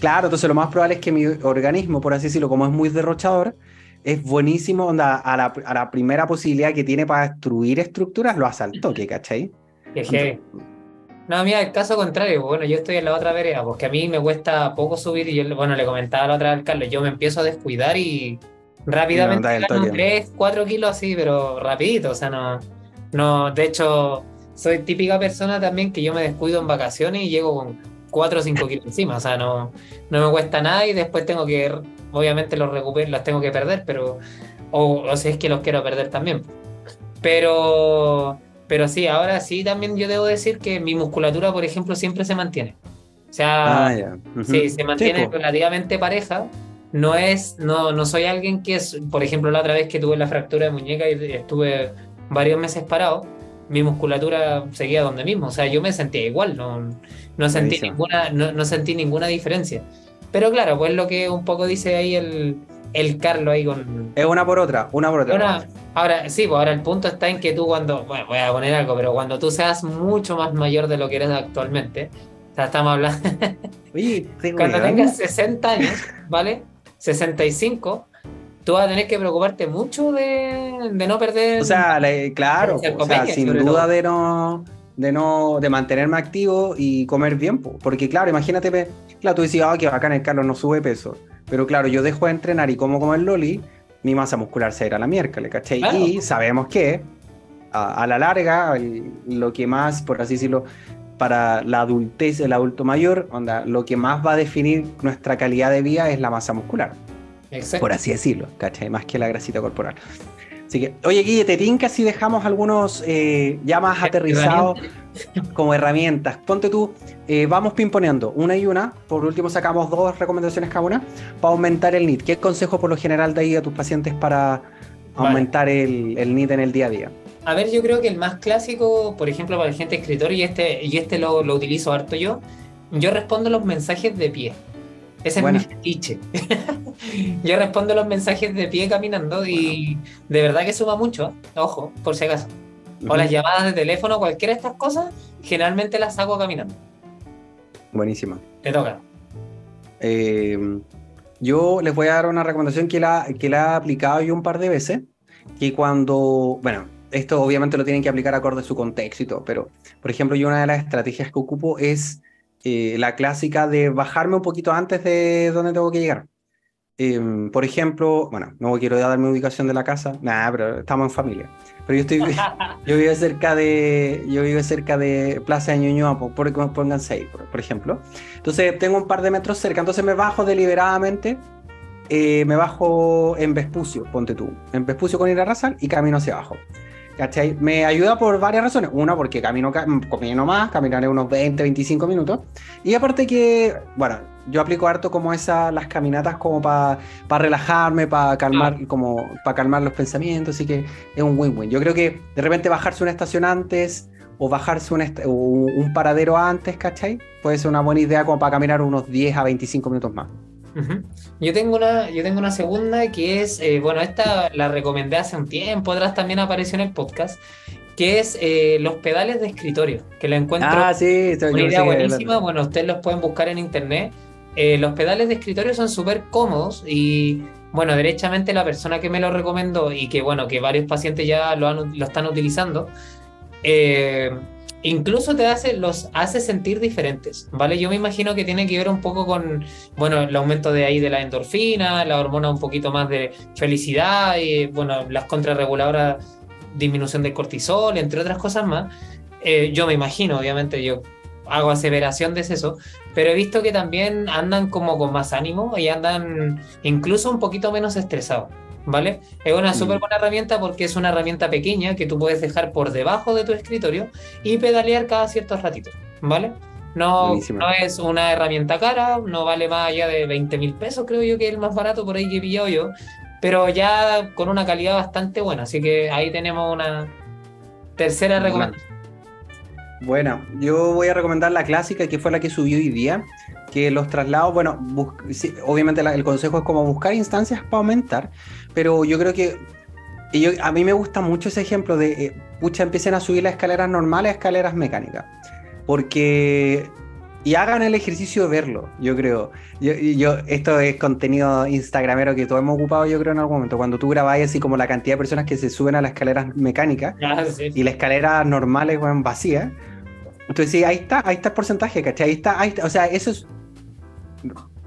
Claro, entonces lo más probable es que mi organismo, por así decirlo, como es muy derrochador, es buenísimo, onda, a, la, a la primera posibilidad que tiene para destruir estructuras, lo asaltó, ¿qué cachai?
No, mira, el caso contrario, bueno, yo estoy en la otra vereda, porque a mí me cuesta poco subir y yo, bueno, le comentaba la otra vez al Carlos, yo me empiezo a descuidar y rápidamente gano 3, 4 kilos así, pero rapidito, o sea, no, no, de hecho, soy típica persona también que yo me descuido en vacaciones y llego con 4 o 5 kilos encima, o sea, no, no me cuesta nada y después tengo que, obviamente los recupero, los tengo que perder, pero, o, o si es que los quiero perder también. Pero, pero sí, ahora sí también yo debo decir que mi musculatura, por ejemplo, siempre se mantiene. O sea, ah, sí, se mantiene relativamente pareja. No es, no, no soy alguien que es, por ejemplo, la otra vez que tuve la fractura de muñeca y estuve varios meses parado, mi musculatura seguía donde mismo. O sea, yo me sentía igual, no, no sentí, ninguna, no, sentí ninguna diferencia. Pero claro, pues lo que un poco dice ahí el, el Carlos ahí con...
Es una por otra, una por otra.
ahora, sí, pues ahora el punto está en que tú cuando, bueno, voy a poner algo, pero cuando tú seas mucho más mayor de lo que eres actualmente, o sea, estamos hablando... cuando tengas 60 años, ¿vale? 65, tú vas a tener que preocuparte mucho de, de no perder...
O sea, claro, o sea, sin duda de no de no de mantenerme activo y comer bien, porque claro, imagínate, claro, tú decías, ah, que bacán el Carlos no sube peso, pero claro, yo dejo de entrenar y como comer loli, mi masa muscular se irá a la miércoles, ¿cachai? Y sabemos que a, la larga, lo que más, por así decirlo, para la adultez, el adulto mayor, onda, lo que más va a definir nuestra calidad de vida es la masa muscular. Por así decirlo, ¿cachai? Más que la grasita corporal. Así que, oye, Guille, te tinca si dejamos algunos eh, ya más aterrizados como herramientas. Ponte tú, eh, vamos pimponeando una y una. Por último, sacamos dos recomendaciones cada una para aumentar el NIT. ¿Qué consejo por lo general de ahí a tus pacientes para aumentar el, el NIT en el día a día?
A ver, yo creo que el más clásico, por ejemplo, para el gente escritor, y este, y este lo, lo utilizo harto yo, yo respondo los mensajes de pie. Ese es mi fetiche. Yo respondo los mensajes de pie caminando y de verdad que suma mucho, ojo, por si acaso. O las llamadas de teléfono, cualquiera de estas cosas, generalmente las hago caminando.
Buenísima.
Te toca.
Eh, yo les voy a dar una recomendación que la, que la he aplicado yo un par de veces, que cuando, bueno, esto obviamente lo tienen que aplicar acorde a su contexto y todo, pero por ejemplo yo una de las estrategias que ocupo es eh, la clásica de bajarme un poquito antes de donde tengo que llegar. Em, por ejemplo, bueno, no quiero dar mi ubicación de la casa, nada, pero estamos en familia. Pero yo estoy, yo vivo cerca de, yo vivo cerca de Plaza de Ñuñoa, por, por, pónganse ahí, por, ejemplo. Entonces tengo un par de metros cerca, entonces me bajo deliberadamente, eh, me bajo en Vespucio, ponte tú, en Vespucio con ir a Razal y camino hacia abajo. ¿Cachai? Me ayuda por varias razones. Una, porque camino, camino más, caminaré unos 20, 25 minutos. Y aparte que, bueno, yo aplico harto como esas, las caminatas como para relajarme, para calmar, ah. como para calmar los pensamientos, así que es un win-win. Yo creo que de repente bajarse una estación antes o bajarse un, un paradero antes, ¿cachai? Puede ser una buena idea como para caminar unos 10 a 25 minutos más.
Yo tengo una, yo tengo una segunda que es, eh, bueno, esta la recomendé hace un tiempo atrás, también apareció en el podcast, que es eh, los pedales de escritorio, que la encuentro
ah, sí,
una idea buenísima. Bueno, ustedes los pueden buscar en internet. Eh, los pedales de escritorio son súper cómodos y, bueno, derechamente la persona que me lo recomendó y que, bueno, que varios pacientes ya lo, han, lo están utilizando, eh, incluso te hace, los hace sentir diferentes, ¿vale? Yo me imagino que tiene que ver un poco con, bueno, el aumento de ahí de la endorfina, la hormona un poquito más de felicidad y, bueno, las contrarreguladoras, disminución de cortisol, entre otras cosas más. Eh, yo me imagino, obviamente, yo hago aseveración de eso, pero he visto que también andan como con más ánimo y andan incluso un poquito menos estresados. ¿Vale? Es una mm. súper buena herramienta porque es una herramienta pequeña que tú puedes dejar por debajo de tu escritorio y pedalear cada ciertos ratitos, ¿vale? No, no es una herramienta cara, no vale más allá de 20 mil pesos, creo yo que es el más barato por ahí que he pillado yo, pero ya con una calidad bastante buena, así que ahí tenemos una tercera recomendación.
Bueno, yo voy a recomendar la clásica que fue la que subió hoy día, que los traslados, bueno, obviamente el consejo es como buscar instancias para aumentar, pero yo creo que yo, a mí me gusta mucho ese ejemplo de, eh, pucha, empiecen a subir las escaleras normales a escaleras mecánicas, porque y hagan el ejercicio de verlo, yo creo. Yo, yo, esto es contenido instagramero que todos hemos ocupado, yo creo, en algún momento. Cuando tú grabáis así como la cantidad de personas que se suben a las escaleras mecánicas ah, y las escaleras normales, bueno, vacías. Entonces, sí, ahí está, ahí está el porcentaje, ¿cachai? Ahí está, ahí está, o sea, eso es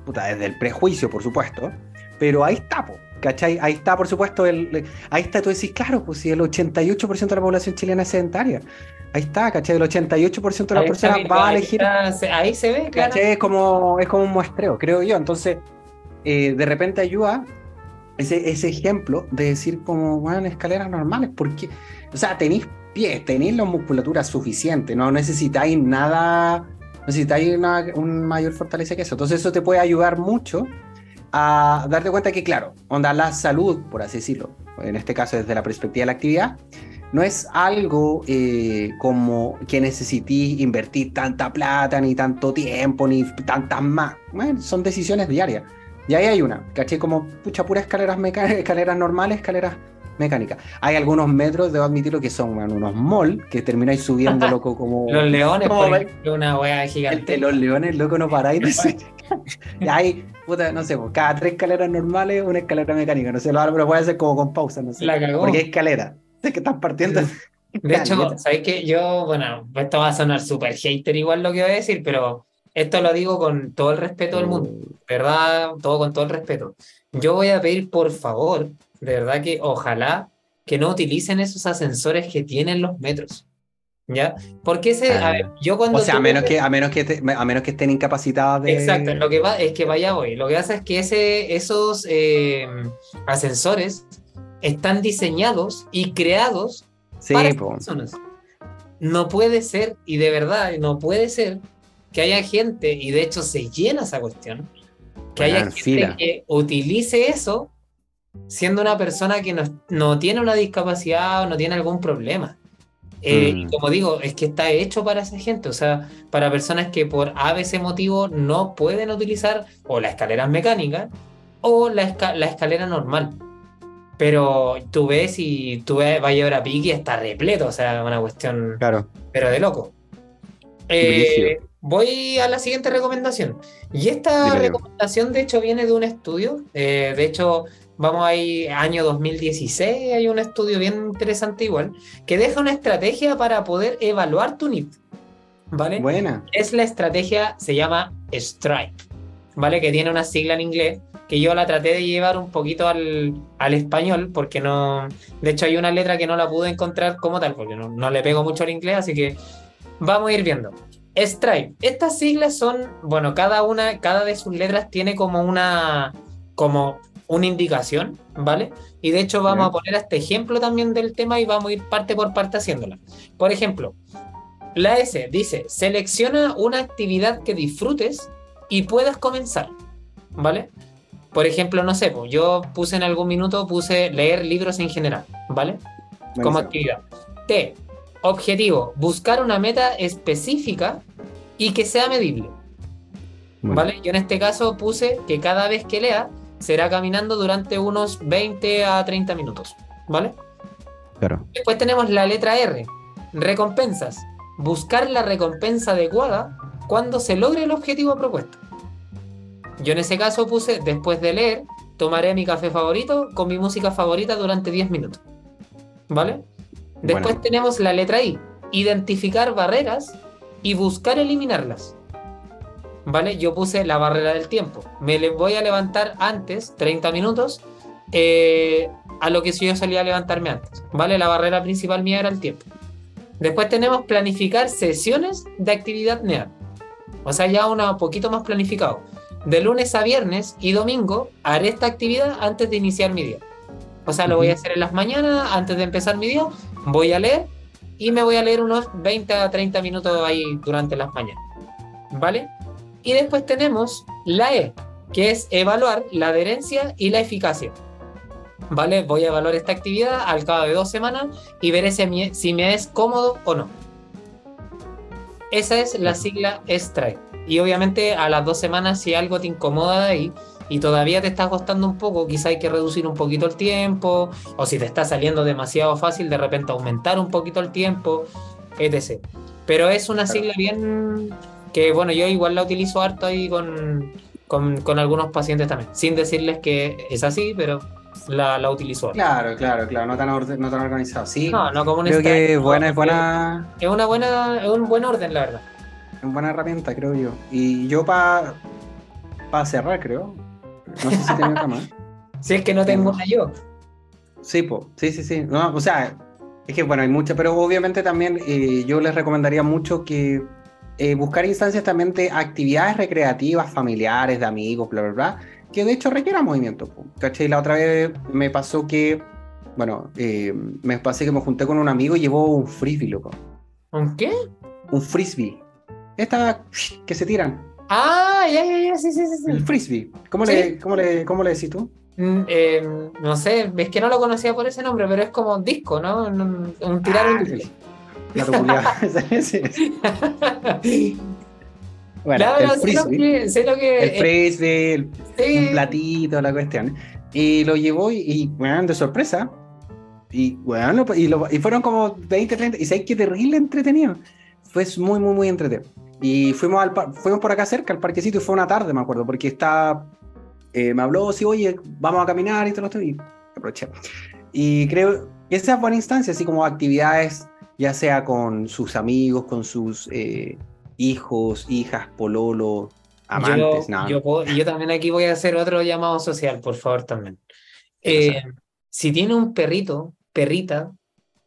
puta, desde el prejuicio, por supuesto, pero ahí está, ¿cachai? Ahí está, por supuesto, el, ahí está, tú decís, claro, pues si el 88% de la población chilena es sedentaria, ahí está, ¿cachai? El 88% de las personas va a elegir.
ahí se ve, claro.
Es como, es como un muestreo, creo yo. Entonces, eh, de repente ayuda ese, ese ejemplo de decir, como, bueno, escaleras normales, porque, o sea, tenéis pies, tenéis la musculatura suficiente, no necesitáis nada necesitáis una, un mayor fortaleza que eso. Entonces eso te puede ayudar mucho a darte cuenta que, claro, onda la salud, por así decirlo, en este caso desde la perspectiva de la actividad, no es algo eh, como que necesitís invertir tanta plata, ni tanto tiempo, ni tantas más. Bueno, son decisiones diarias. Y ahí hay una, caché como, pucha, puras escaleras escaleras normales, escaleras mecánica. Hay algunos metros, debo admitirlo, que son unos mall que termináis subiendo, loco, como.
los leones, una wea gigante.
los leones, loco, no paráis. y hay, puta, no sé, cada tres escaleras normales, una escalera mecánica. No sé, lo pero puede ser como con pausa, no sé. La cagó. Porque hay escalera. Sé que estás partiendo.
De hecho, ¿sabéis que Yo, bueno, esto va a sonar súper hater igual lo que voy a decir, pero esto lo digo con todo el respeto del mundo, mm. ¿verdad? Todo con todo el respeto. Yo voy a pedir, por favor, de verdad que ojalá que no utilicen esos ascensores que tienen los metros. ¿Ya? Porque ese, a ver, yo cuando.
O sea, a menos, que, a, menos que a menos que estén incapacitados de.
Exacto, lo que va es que vaya hoy. Lo que pasa es que ese, esos eh, ascensores están diseñados y creados para personas. No puede ser, y de verdad, no puede ser que haya gente, y de hecho se llena esa cuestión, que haya gente que utilice eso siendo una persona que no, tiene una discapacidad o no tiene algún problema. Eh, y mm. como digo, es que está hecho para esa gente, o sea, para personas que por ABC motivo no pueden utilizar o las escaleras mecánicas o la, la escalera normal. Pero tú ves y tú ves, va a llevar a Piqui está repleto, o sea, una cuestión.
Claro.
Pero de loco. Eh, voy a la siguiente recomendación. Y esta recomendación, de hecho, viene de un estudio. Eh, de hecho, Vamos ahí, año 2016, hay un estudio bien interesante igual, que deja una estrategia para poder evaluar tu NIT. ¿Vale?
Buena.
Es la estrategia, se llama Stripe, ¿vale? Que tiene una sigla en inglés, que yo la traté de llevar un poquito al, al español, porque no. De hecho, hay una letra que no la pude encontrar como tal, porque no, no le pego mucho al inglés, así que vamos a ir viendo. Stripe. Estas siglas son, bueno, cada una, cada de sus letras tiene como una, como una indicación, ¿vale? Y de hecho vamos a poner este ejemplo también del tema y vamos a ir parte por parte haciéndola. Por ejemplo, la S dice, selecciona una actividad que disfrutes y puedas comenzar, ¿vale? Por ejemplo, no sé, pues, yo puse en algún minuto, puse leer libros en general, ¿vale? Como actividad. T, objetivo, buscar una meta específica y que sea medible. ¿Vale? Yo en este caso puse que cada vez que lea será caminando durante unos 20 a 30 minutos. ¿Vale?
Claro.
Después tenemos la letra R. Recompensas. Buscar la recompensa adecuada cuando se logre el objetivo propuesto. Yo en ese caso puse, después de leer, tomaré mi café favorito con mi música favorita durante 10 minutos. ¿Vale? Después tenemos la letra I. Identificar barreras y buscar eliminarlas. ¿vale? Yo puse la barrera del tiempo. Me le voy a levantar antes, 30 minutos, eh, a lo que si yo solía levantarme antes, ¿vale? La barrera principal mía era el tiempo. Después tenemos planificar sesiones de actividad NEAR. O sea, ya un poquito más planificado. De lunes a viernes y domingo haré esta actividad antes de iniciar mi día. O sea, lo voy a hacer en las mañanas, antes de empezar mi día, voy a leer y me voy a leer unos 20 a 30 minutos ahí durante las mañanas. ¿Vale? Y después tenemos la E, que es evaluar la adherencia y la eficacia. ¿Vale? Voy a evaluar esta actividad al cabo de dos semanas y veré si me, es cómodo o no. Esa es la sigla STRIKE. Y obviamente a las dos semanas, si algo te incomoda ahí y todavía te está costando un poco, quizá hay que reducir un poquito el tiempo, o si te está saliendo demasiado fácil, de repente aumentar un poquito el tiempo, etc. Pero es una sigla bien que bueno, yo igual la utilizo harto ahí con, con, algunos pacientes también, sin decirles que es así, pero la, la utilizo.
Claro, claro, claro, no tan, no tan organizado. Sí,
no, no como un
creo que es buena, es buena.
Es una buena, es un buen orden, la verdad.
Es una buena herramienta, creo yo. Y yo para para cerrar, creo. No sé si tengo otra más.
si es que no tengo una yo.
Sí, po. sí, sí, sí. No, o sea, es que bueno, hay muchas, pero obviamente también eh, yo les recomendaría mucho que eh, buscar instancias también de actividades recreativas, familiares, de amigos, bla, bla, bla, que de hecho requieran movimiento. ¿Cachai? La otra vez me pasó que, bueno, eh, me pasé que me junté con un amigo y llevó un frisbee, loco.
¿Un qué?
Un frisbee. Esta que se tiran.
Ah, ya, ya, ya, sí, sí, sí.
El frisbee. ¿Cómo, le, cómo, le, ¿Cómo le decís tú?
Mm, eh, no sé, es que no lo conocía por ese nombre, pero es como un disco, ¿no? Un, tirar un
disco. Ah, la bueno, el frisbee,
sé lo que,
el frisbee, el, un platito, la cuestión. Y lo llevó y, bueno, de sorpresa. Y bueno, y, y fueron como 20, 30. Y sabes qué terrible entretenido. Fue muy, muy, muy entretenido. Y fuimos, al, fuimos por acá cerca, al parquecito, y fue una tarde, me acuerdo, porque está. Eh, me habló, sí, oye, vamos a caminar y todo esto, y aproveché. Y creo que esa es buena instancia, así como actividades ya sea con sus amigos, con sus eh, hijos, hijas, pololo, amantes,
yo, yo, también aquí voy a hacer otro llamado social, por favor, también. Eh, si tiene un perrito, perrita,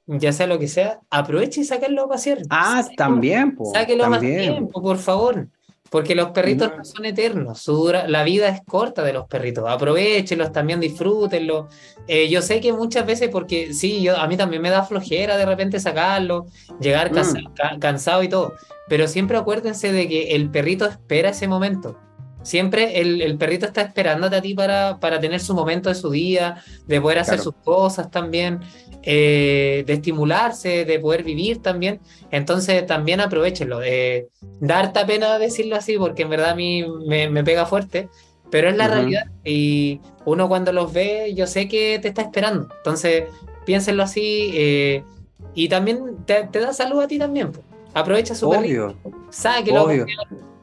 ya sea lo que sea, aproveche y sáquenlo a pasear.
Ah, también, po,
Sáquenlo más tiempo, por favor. Porque los perritos no, son eternos, la vida es corta de los perritos. Aprovechenlos, también disfrútenlos. Eh, yo sé que muchas veces, porque sí, yo, a mí también me da flojera de repente sacarlo, llegar mm. cansado y todo. Pero siempre acuérdense de que el perrito espera ese momento. Siempre el, perrito está esperándote a ti para, para, tener su momento de su día, de poder hacer sus cosas también, eh, de estimularse, de poder vivir también. Entonces también aprovechenlo. Eh, darte pena decirlo así porque en verdad a mí me, pega fuerte, pero es la realidad. Y uno cuando los ve, yo sé que te está esperando. Entonces piénsenlo así eh, y también te, da salud a ti también. Aprovecha su
Obvio.
perrito. Sáquelo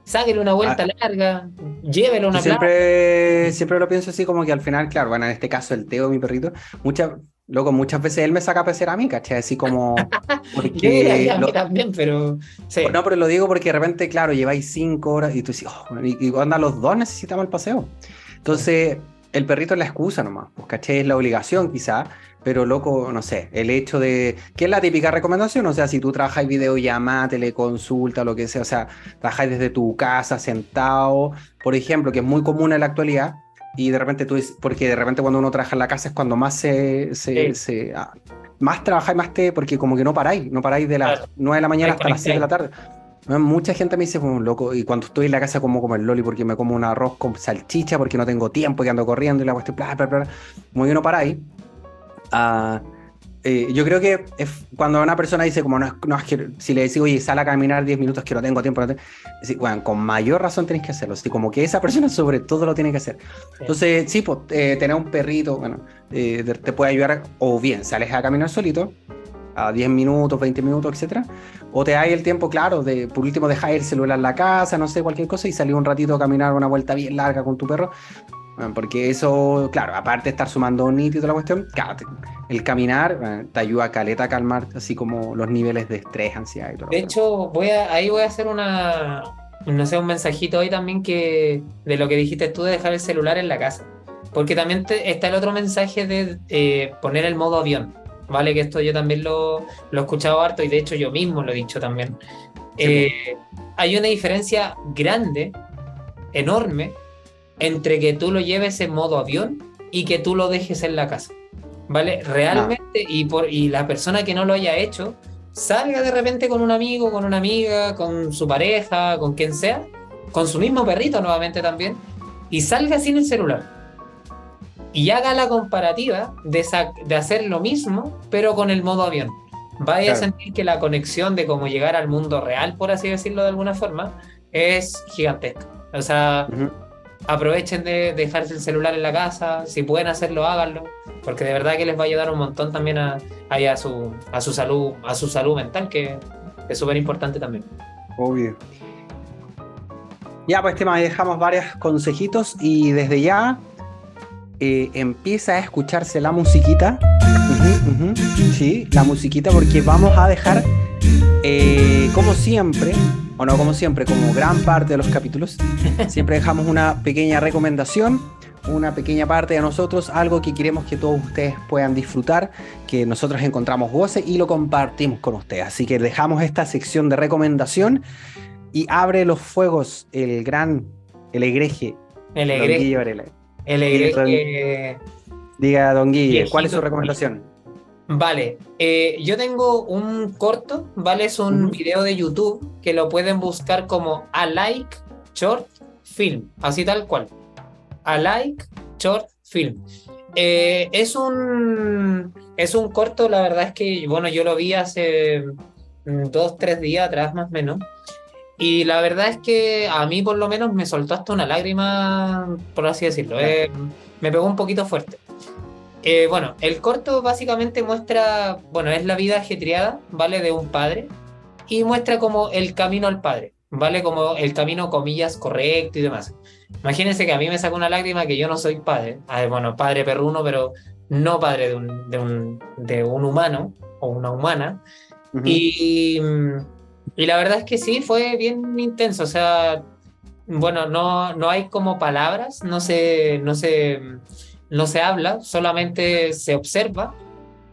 sáquele una vuelta ah. larga, llévelo una
siempre, siempre lo pienso así como que al final, claro, bueno, en este caso el Teo, mi perrito, muchas, loco, muchas veces él me saca a pecer a mí, ¿cachai? Así como...
Porque a mí también, pero...
No, pero lo digo porque de repente, claro, lleváis cinco horas y tú dices, oh, y, y anda, los dos necesitamos el paseo. Entonces, el perrito es la excusa nomás, pues, ¿cachai? Es la obligación quizá, pero loco, no sé, el hecho de, ¿qué es la típica recomendación? O sea, si tú trabajas videollamada, teleconsulta, lo que sea, o sea, trabajas desde tu casa sentado, por ejemplo, que es muy común en la actualidad, y de repente tú dices, porque de repente cuando uno trabaja en la casa es cuando más se, se, se ah, más trabajáis, más te, porque como que no paráis, no paráis de las 9 de la mañana hasta las 6 de la tarde. Mucha gente me dice, como loco, y cuando estoy en la casa como como el loli porque me como un arroz con salchicha, porque no tengo tiempo y ando corriendo y la cuestión, bla, bla, bla, como que no paráis. Ah, eh, yo creo que cuando una persona dice, como no, no si le decís, oye, sal a caminar 10 minutos que no tengo tiempo, bueno, con mayor razón tenéis que hacerlo. Así como que esa persona sobre todo lo tiene que hacer. Entonces, sí, pues, eh, tener un perrito, bueno, eh, te puede ayudar, o bien sales a caminar solito, a 10 minutos, 20 minutos, etcétera, o te hay el tiempo, claro, de por último dejar el celular en la casa, no sé, cualquier cosa, y salir un ratito a caminar una vuelta bien larga con tu perro. Porque eso, claro, aparte de estar sumando nítido y toda la cuestión, el caminar te ayuda a caleta a calmar así como los niveles de estrés, ansiedad y todo.
De hecho, voy a, ahí voy a hacer una, no sé, un mensajito hoy también que de lo que dijiste tú de dejar el celular en la casa. Porque también está el otro mensaje de eh, poner el modo avión, ¿vale? Que esto yo también lo, lo, he escuchado harto y de hecho yo mismo lo he dicho también. Eh, hay una diferencia grande, enorme, entre que tú lo lleves en modo avión y que tú lo dejes en la casa. ¿Vale? Realmente, y, por, y la persona que no lo haya hecho, salga de repente con un amigo, con una amiga, con su pareja, con quien sea, con su mismo perrito nuevamente también, y salga sin el celular. Y haga la comparativa de, de hacer lo mismo, pero con el modo avión. Vaya a sentir que la conexión de cómo llegar al mundo real, por así decirlo de alguna forma, es gigantesca. O sea, aprovechen de dejarse el celular en la casa, si pueden hacerlo, háganlo, porque de verdad que les va a ayudar un montón también a, a, su, a su salud, a su salud mental, que es súper importante también.
Obvio. Ya, pues tema, dejamos varios consejitos y desde ya eh, empieza a escucharse la musiquita. Sí, la musiquita porque vamos a dejar, eh, como siempre, o no como siempre, como gran parte de los capítulos, siempre dejamos una pequeña recomendación, una pequeña parte de nosotros, algo que queremos que todos ustedes puedan disfrutar, que nosotros encontramos goce y lo compartimos con ustedes. Así que dejamos esta sección de recomendación y abre los fuegos el gran, el egreje.
El egreje. El egreje.
Diga, don Guille, ¿cuál es su recomendación?
Vale, eh, yo tengo un corto, ¿vale? Es un video de YouTube que lo pueden buscar como A Like Short Film, así tal cual. A Like Short Film. Eh, es un es un corto, la verdad es que, bueno, yo lo vi hace mm, dos, tres días atrás más o menos. Y la verdad es que a mí por lo menos me soltó hasta una lágrima, por así decirlo. Eh, me pegó un poquito fuerte. Eh, bueno, el corto básicamente muestra, bueno, es la vida ajetreada, ¿vale? De un padre y muestra como el camino al padre, ¿vale? Como el camino, comillas, correcto y demás. Imagínense que a mí me saca una lágrima que yo no soy padre, bueno, padre perruno, pero no padre de un, de un, de un humano o una humana. y, y la verdad es que sí, fue bien intenso, o sea, bueno, no, no hay como palabras, no sé, no sé no se habla, solamente se observa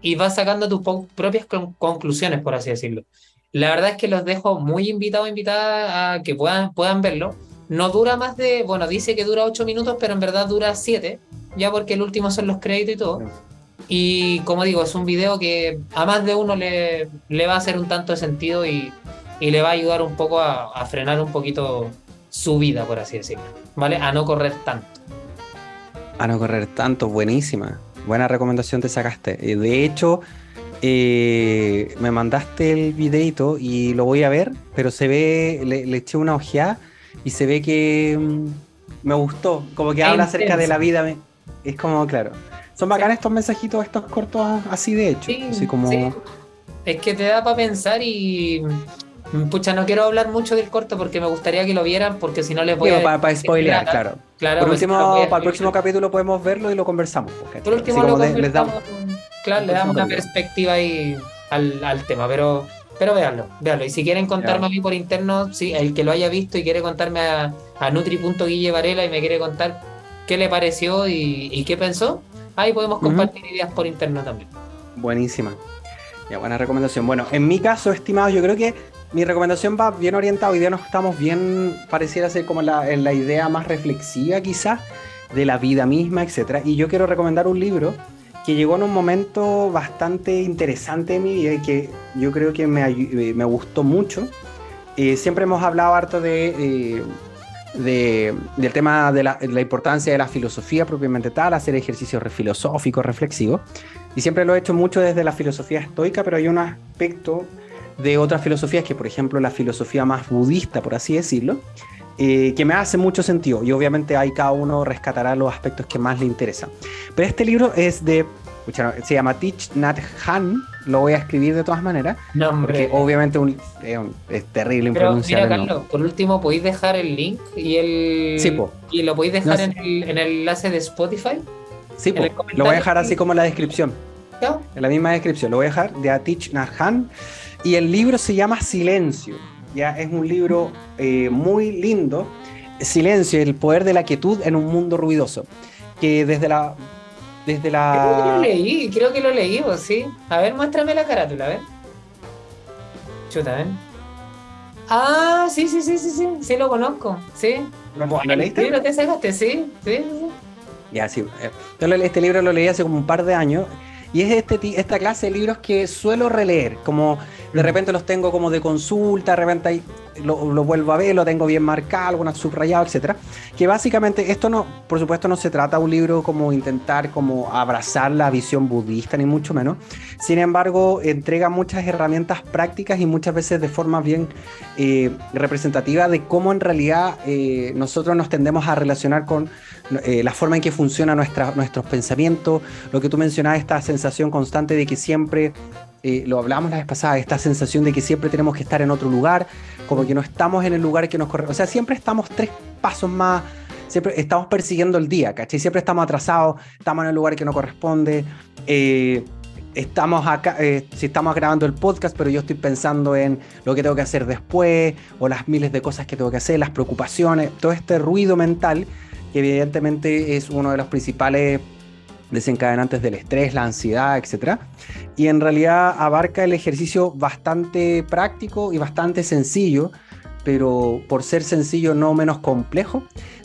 y vas sacando tus propias conclusiones, por así decirlo. La verdad es que los dejo muy invitados, invitadas a que puedan, puedan verlo. No dura más de, bueno, dice que dura 8 minutos, pero en verdad dura 7, ya porque el último son los créditos y todo. Y como digo, es un video que a más de uno le, le va a hacer un tanto de sentido y, y le va a ayudar un poco a, a frenar un poquito su vida, por así decirlo, ¿vale? A no correr tanto.
A no correr tanto, buenísima. Buena recomendación te sacaste. Eh, de hecho, eh, me mandaste el videito y lo voy a ver, pero se ve, le, eché una ojeada y se ve que mm, me gustó, como que habla acerca de la vida. Es como, claro. Son bacanes estos mensajitos, estos cortos así de hecho. así como...
Es que te da para pensar y pucha, no quiero hablar mucho del corto porque me gustaría que lo vieran, porque si no les voy a.
Para, para spoilear, claro. claro. Por último, para el próximo capítulo podemos verlo y lo conversamos.
Por último, lo conversamos, damos, claro, le damos una perspectiva ahí al, al, tema, pero. Pero véanlo, véanlo. Y si quieren contarme a mí por interno, sí, el que lo haya visto y quiere contarme a, a Nutri.guille Varela y me quiere contar qué le pareció y, y qué pensó, ahí podemos compartir ideas por interno también.
Buenísima. Ya, buena recomendación. Bueno, en mi caso, estimados, yo creo que mi recomendación va bien orientada. Hoy día nos estamos bien, pareciera ser como la, la idea más reflexiva, quizás. de la vida misma, etc. Y yo quiero recomendar un libro que llegó en un momento bastante interesante de mi vida y que yo creo que me, eh, me gustó mucho. Eh, siempre hemos hablado harto de, eh, de del tema de la, la, importancia de la filosofía propiamente tal, hacer ejercicios filosóficos, reflexivos. Y siempre lo he hecho mucho desde la filosofía estoica, pero hay un aspecto de otras filosofías, que por ejemplo la filosofía más budista, por así decirlo, eh, que me hace mucho sentido. Y obviamente ahí cada uno rescatará los aspectos que más le interesan. Pero este libro es de, se llama Teach Nat Han, lo voy a escribir de todas maneras,
no,
porque obviamente un, es, un, es, terrible pronunciar.
Mira, Carlos, por último, ¿podéis dejar el link y el
sí,
y lo podéis dejar no, en, el, en, el, enlace de Spotify?
Sí, lo voy a dejar así como en la descripción. ¿No? En la misma descripción, lo voy a dejar de Teach Nat Han. Y el libro se llama Silencio. Ya es un libro eh, muy lindo. Silencio, el poder de la quietud en un mundo ruidoso. Que desde la. Desde la.
Creo que lo leí, creo que lo leí, vos, sí. A ver, muéstrame la carátula, a ver. Chuta, ven. Ah, sí, sí, sí, sí, sí. Sí lo conozco. Sí.
¿Lo, ¿lo leíste?
Sí, lo te sacaste, sí, sí, sí.
Ya, sí. Yo este libro lo leí hace como un par de años. Y es este, esta clase de libros que suelo releer, como de repente los tengo como de consulta, de repente ahí lo, vuelvo a ver, lo tengo bien marcado, algunas subrayado, etcétera. Que básicamente esto no, por supuesto, no se trata de un libro como intentar como abrazar la visión budista, ni mucho menos. Sin embargo, entrega muchas herramientas prácticas y muchas veces de forma bien eh, representativa de cómo en realidad eh, nosotros nos tendemos a relacionar con eh, la forma en que funciona nuestra, nuestros pensamientos, lo que tú mencionabas, esta sensación constante de que siempre, eh, lo hablamos la vez pasada, esta sensación de que siempre tenemos que estar en otro lugar, como que no estamos en el lugar que nos corresponde. O sea, siempre estamos tres pasos más, siempre estamos persiguiendo el día, ¿cachai? Siempre estamos atrasados, estamos en el lugar que no corresponde. Eh, estamos acá, eh, si estamos grabando el podcast, pero yo estoy pensando en lo que tengo que hacer después, o las miles de cosas que tengo que hacer, las preocupaciones, todo este ruido mental que evidentemente es uno de los principales desencadenantes del estrés, la ansiedad, etc. Y en realidad abarca el ejercicio bastante práctico y bastante sencillo, pero por ser sencillo no menos complejo,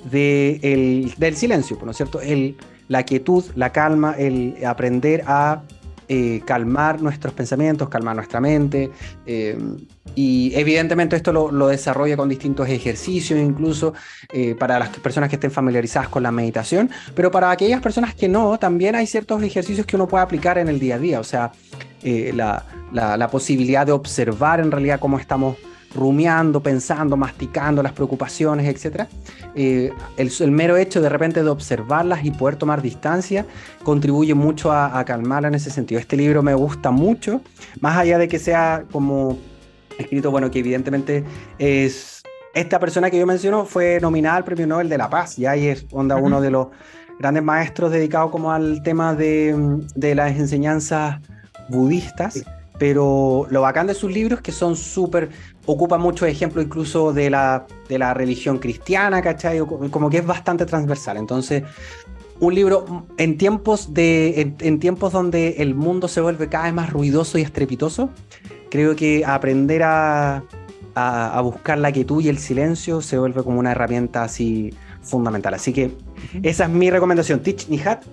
de el, del silencio, ¿no es cierto? El, la quietud, la calma, el aprender a eh, calmar nuestros pensamientos, calmar nuestra mente. Eh, y evidentemente esto lo, desarrolla con distintos ejercicios, incluso eh, para las personas que estén familiarizadas con la meditación, pero para aquellas personas que no, también hay ciertos ejercicios que uno puede aplicar en el día a día, o sea, la posibilidad de observar en realidad cómo estamos rumiando, pensando, masticando las preocupaciones, etc. Eh, el, el, mero hecho de repente de observarlas y poder tomar distancia contribuye mucho a, a calmarla en ese sentido. Este libro me gusta mucho, más allá de que sea como escrito, bueno, que evidentemente es... Esta persona que yo menciono fue nominada al Premio Nobel de la Paz, ya y es onda uh -huh. uno de los grandes maestros dedicados como al tema de, de las enseñanzas budistas. Sí pero lo bacán de sus libros es que son súper, ocupa muchos ejemplos incluso de la, de la religión cristiana, ¿cachai? Como que es bastante transversal. Entonces, un libro en tiempos, de, en, en tiempos donde el mundo se vuelve cada vez más ruidoso y estrepitoso, creo que aprender a, a, a buscar la quietud y el silencio se vuelve como una herramienta así fundamental. Así que esa es mi recomendación. Teach Nihat,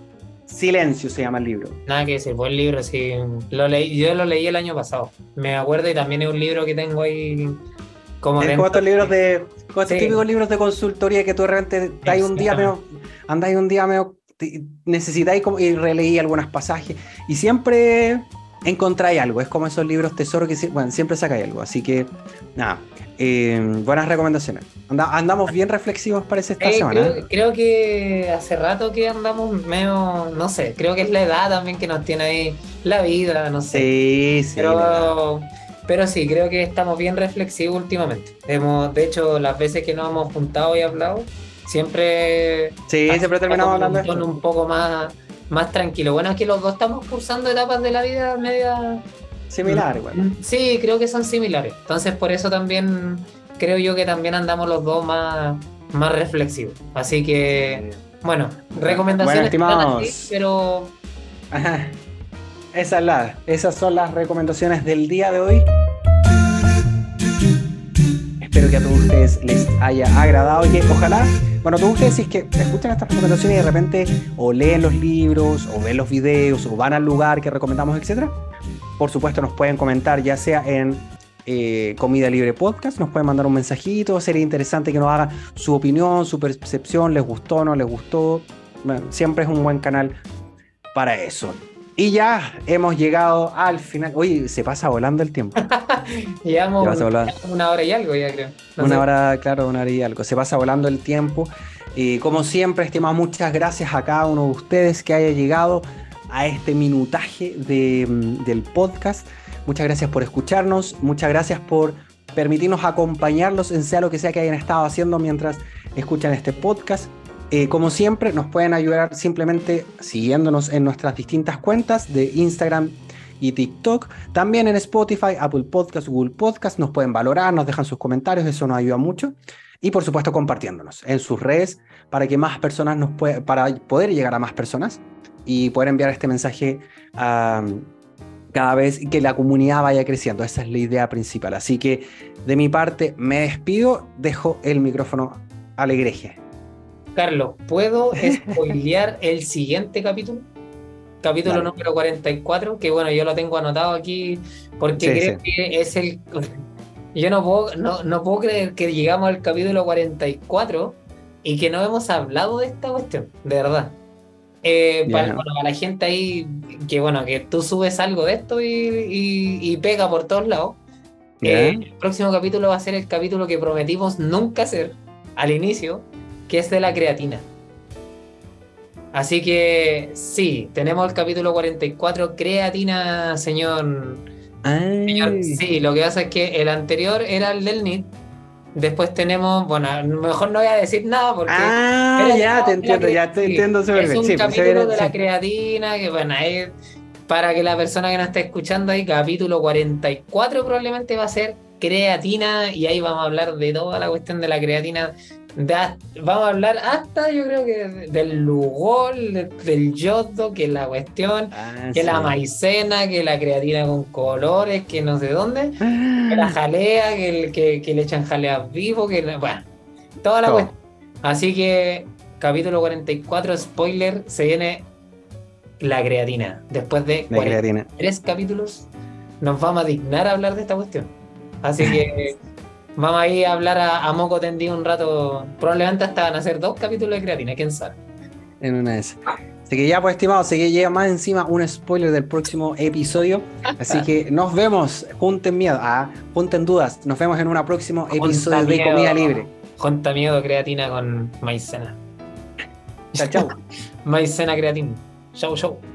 Silencio se llama el libro.
Nada que decir, buen libro, sí. Lo leí, yo lo leí el año pasado. Me acuerdo y también es un libro que tengo ahí
como estos libros de sí. típicos libros de consultoría que tú de repente estáis un día medio, andáis un día medio necesitáis y releí algunos pasajes y siempre encontráis algo. Es como esos libros tesoro que bueno, siempre sacáis algo. Así que nada, eh, buenas recomendaciones. Anda, andamos bien reflexivos para esta
eh,
semana.
Creo, creo, que hace rato que andamos medio, no sé, creo que es la edad también que nos tiene ahí, la vida, no sé.
Sí, sí.
Pero, pero sí, creo que estamos bien reflexivos últimamente. Hemos, de hecho, las veces que nos hemos juntado y hablado, siempre...
Sí, siempre terminamos hablando
un un poco más, más tranquilo. Bueno, es que los dos estamos cursando etapas de la vida media
Similar, igual. Bueno.
Sí, creo que son similares. Entonces, por eso también creo yo que también andamos los dos más, más reflexivos. Así que, bueno, recomendaciones
bueno,
así, pero.
Ajá. Esa es la, esas son las recomendaciones del día de hoy. Espero que a todos ustedes les haya agradado y que ojalá Bueno, tú ustedes decís que escuchan estas recomendaciones y de repente o leen los libros, o ven los videos, o van al lugar que recomendamos, etcétera. Por supuesto, nos pueden comentar, ya sea en eh, Comida Libre Podcast, nos pueden mandar un mensajito, sería interesante que nos hagan su opinión, su percepción, les gustó, no les gustó. siempre es un buen canal para eso. Y ya hemos llegado al final. Uy, se pasa volando el tiempo.
Llevamos una hora y algo, ya creo.
una hora, claro, una hora y algo. Se pasa volando el tiempo. Y como siempre, estimado, muchas gracias a cada uno de ustedes que haya llegado a este minutaje mm, del podcast. Muchas gracias por escucharnos. Muchas gracias por permitirnos acompañarlos en sea lo que sea que hayan estado haciendo mientras escuchan este podcast. Eh, como siempre, nos pueden ayudar simplemente siguiéndonos en nuestras distintas cuentas de Instagram y TikTok. También en Spotify, Apple Podcast, Google Podcast. Nos pueden valorar, nos dejan sus comentarios, eso nos ayuda mucho. Y por supuesto, compartiéndonos en sus redes para que más personas nos puedan, para poder llegar a más personas y poder enviar este mensaje cada vez que la comunidad vaya creciendo. Esa es la idea principal. Así que de mi parte me despido, dejo el micrófono a la iglesia.
Carlos, ¿puedo spoilear el siguiente capítulo? Capítulo número 44, que bueno, yo lo tengo anotado aquí porque creo que es el... Yo no puedo, no, puedo creer que llegamos al capítulo 44 y que no hemos hablado de esta cuestión, de verdad. Eh, para, la gente ahí, que bueno, que tú subes algo de esto y, pega por todos lados. Eh, el próximo capítulo va a ser el capítulo que prometimos nunca hacer al inicio, que es de la creatina. Así que sí, tenemos el capítulo 44, creatina, señor. sí, lo que pasa es que el anterior era el del NIT. Después tenemos, bueno, mejor no voy a decir nada porque.
Ah, ya te entiendo, ya te entiendo
Es un pues, capítulo de la creatina que, bueno, es para que la persona que nos está escuchando ahí, capítulo 44 probablemente va a ser creatina y ahí vamos a hablar de toda la cuestión de la creatina vamos a hablar hasta, yo creo que del lugol, del yodo, que es la cuestión, ah, que la maicena, que la creatina con colores, que no sé dónde, que la ah. jalea, que, que, le echan jaleas vivo, que bueno, toda la cuestión. Así que, capítulo 44, spoiler, se viene la creatina. Después de tres capítulos, nos vamos a dignar a hablar de esta cuestión. Así que. Vamos a ir a hablar a, moco tendido un rato. Probablemente hasta van a hacer dos capítulos de creatina, quién sabe.
En una de esas. Así que ya, pues, estimado, así que llega más encima un spoiler del próximo episodio. Así que nos vemos. Junten miedo, ah, junten dudas. Nos vemos en un próximo episodio de Comida Libre.
Junta miedo creatina con maicena.
Chao, chao.
maicena creatina. Chau, chau.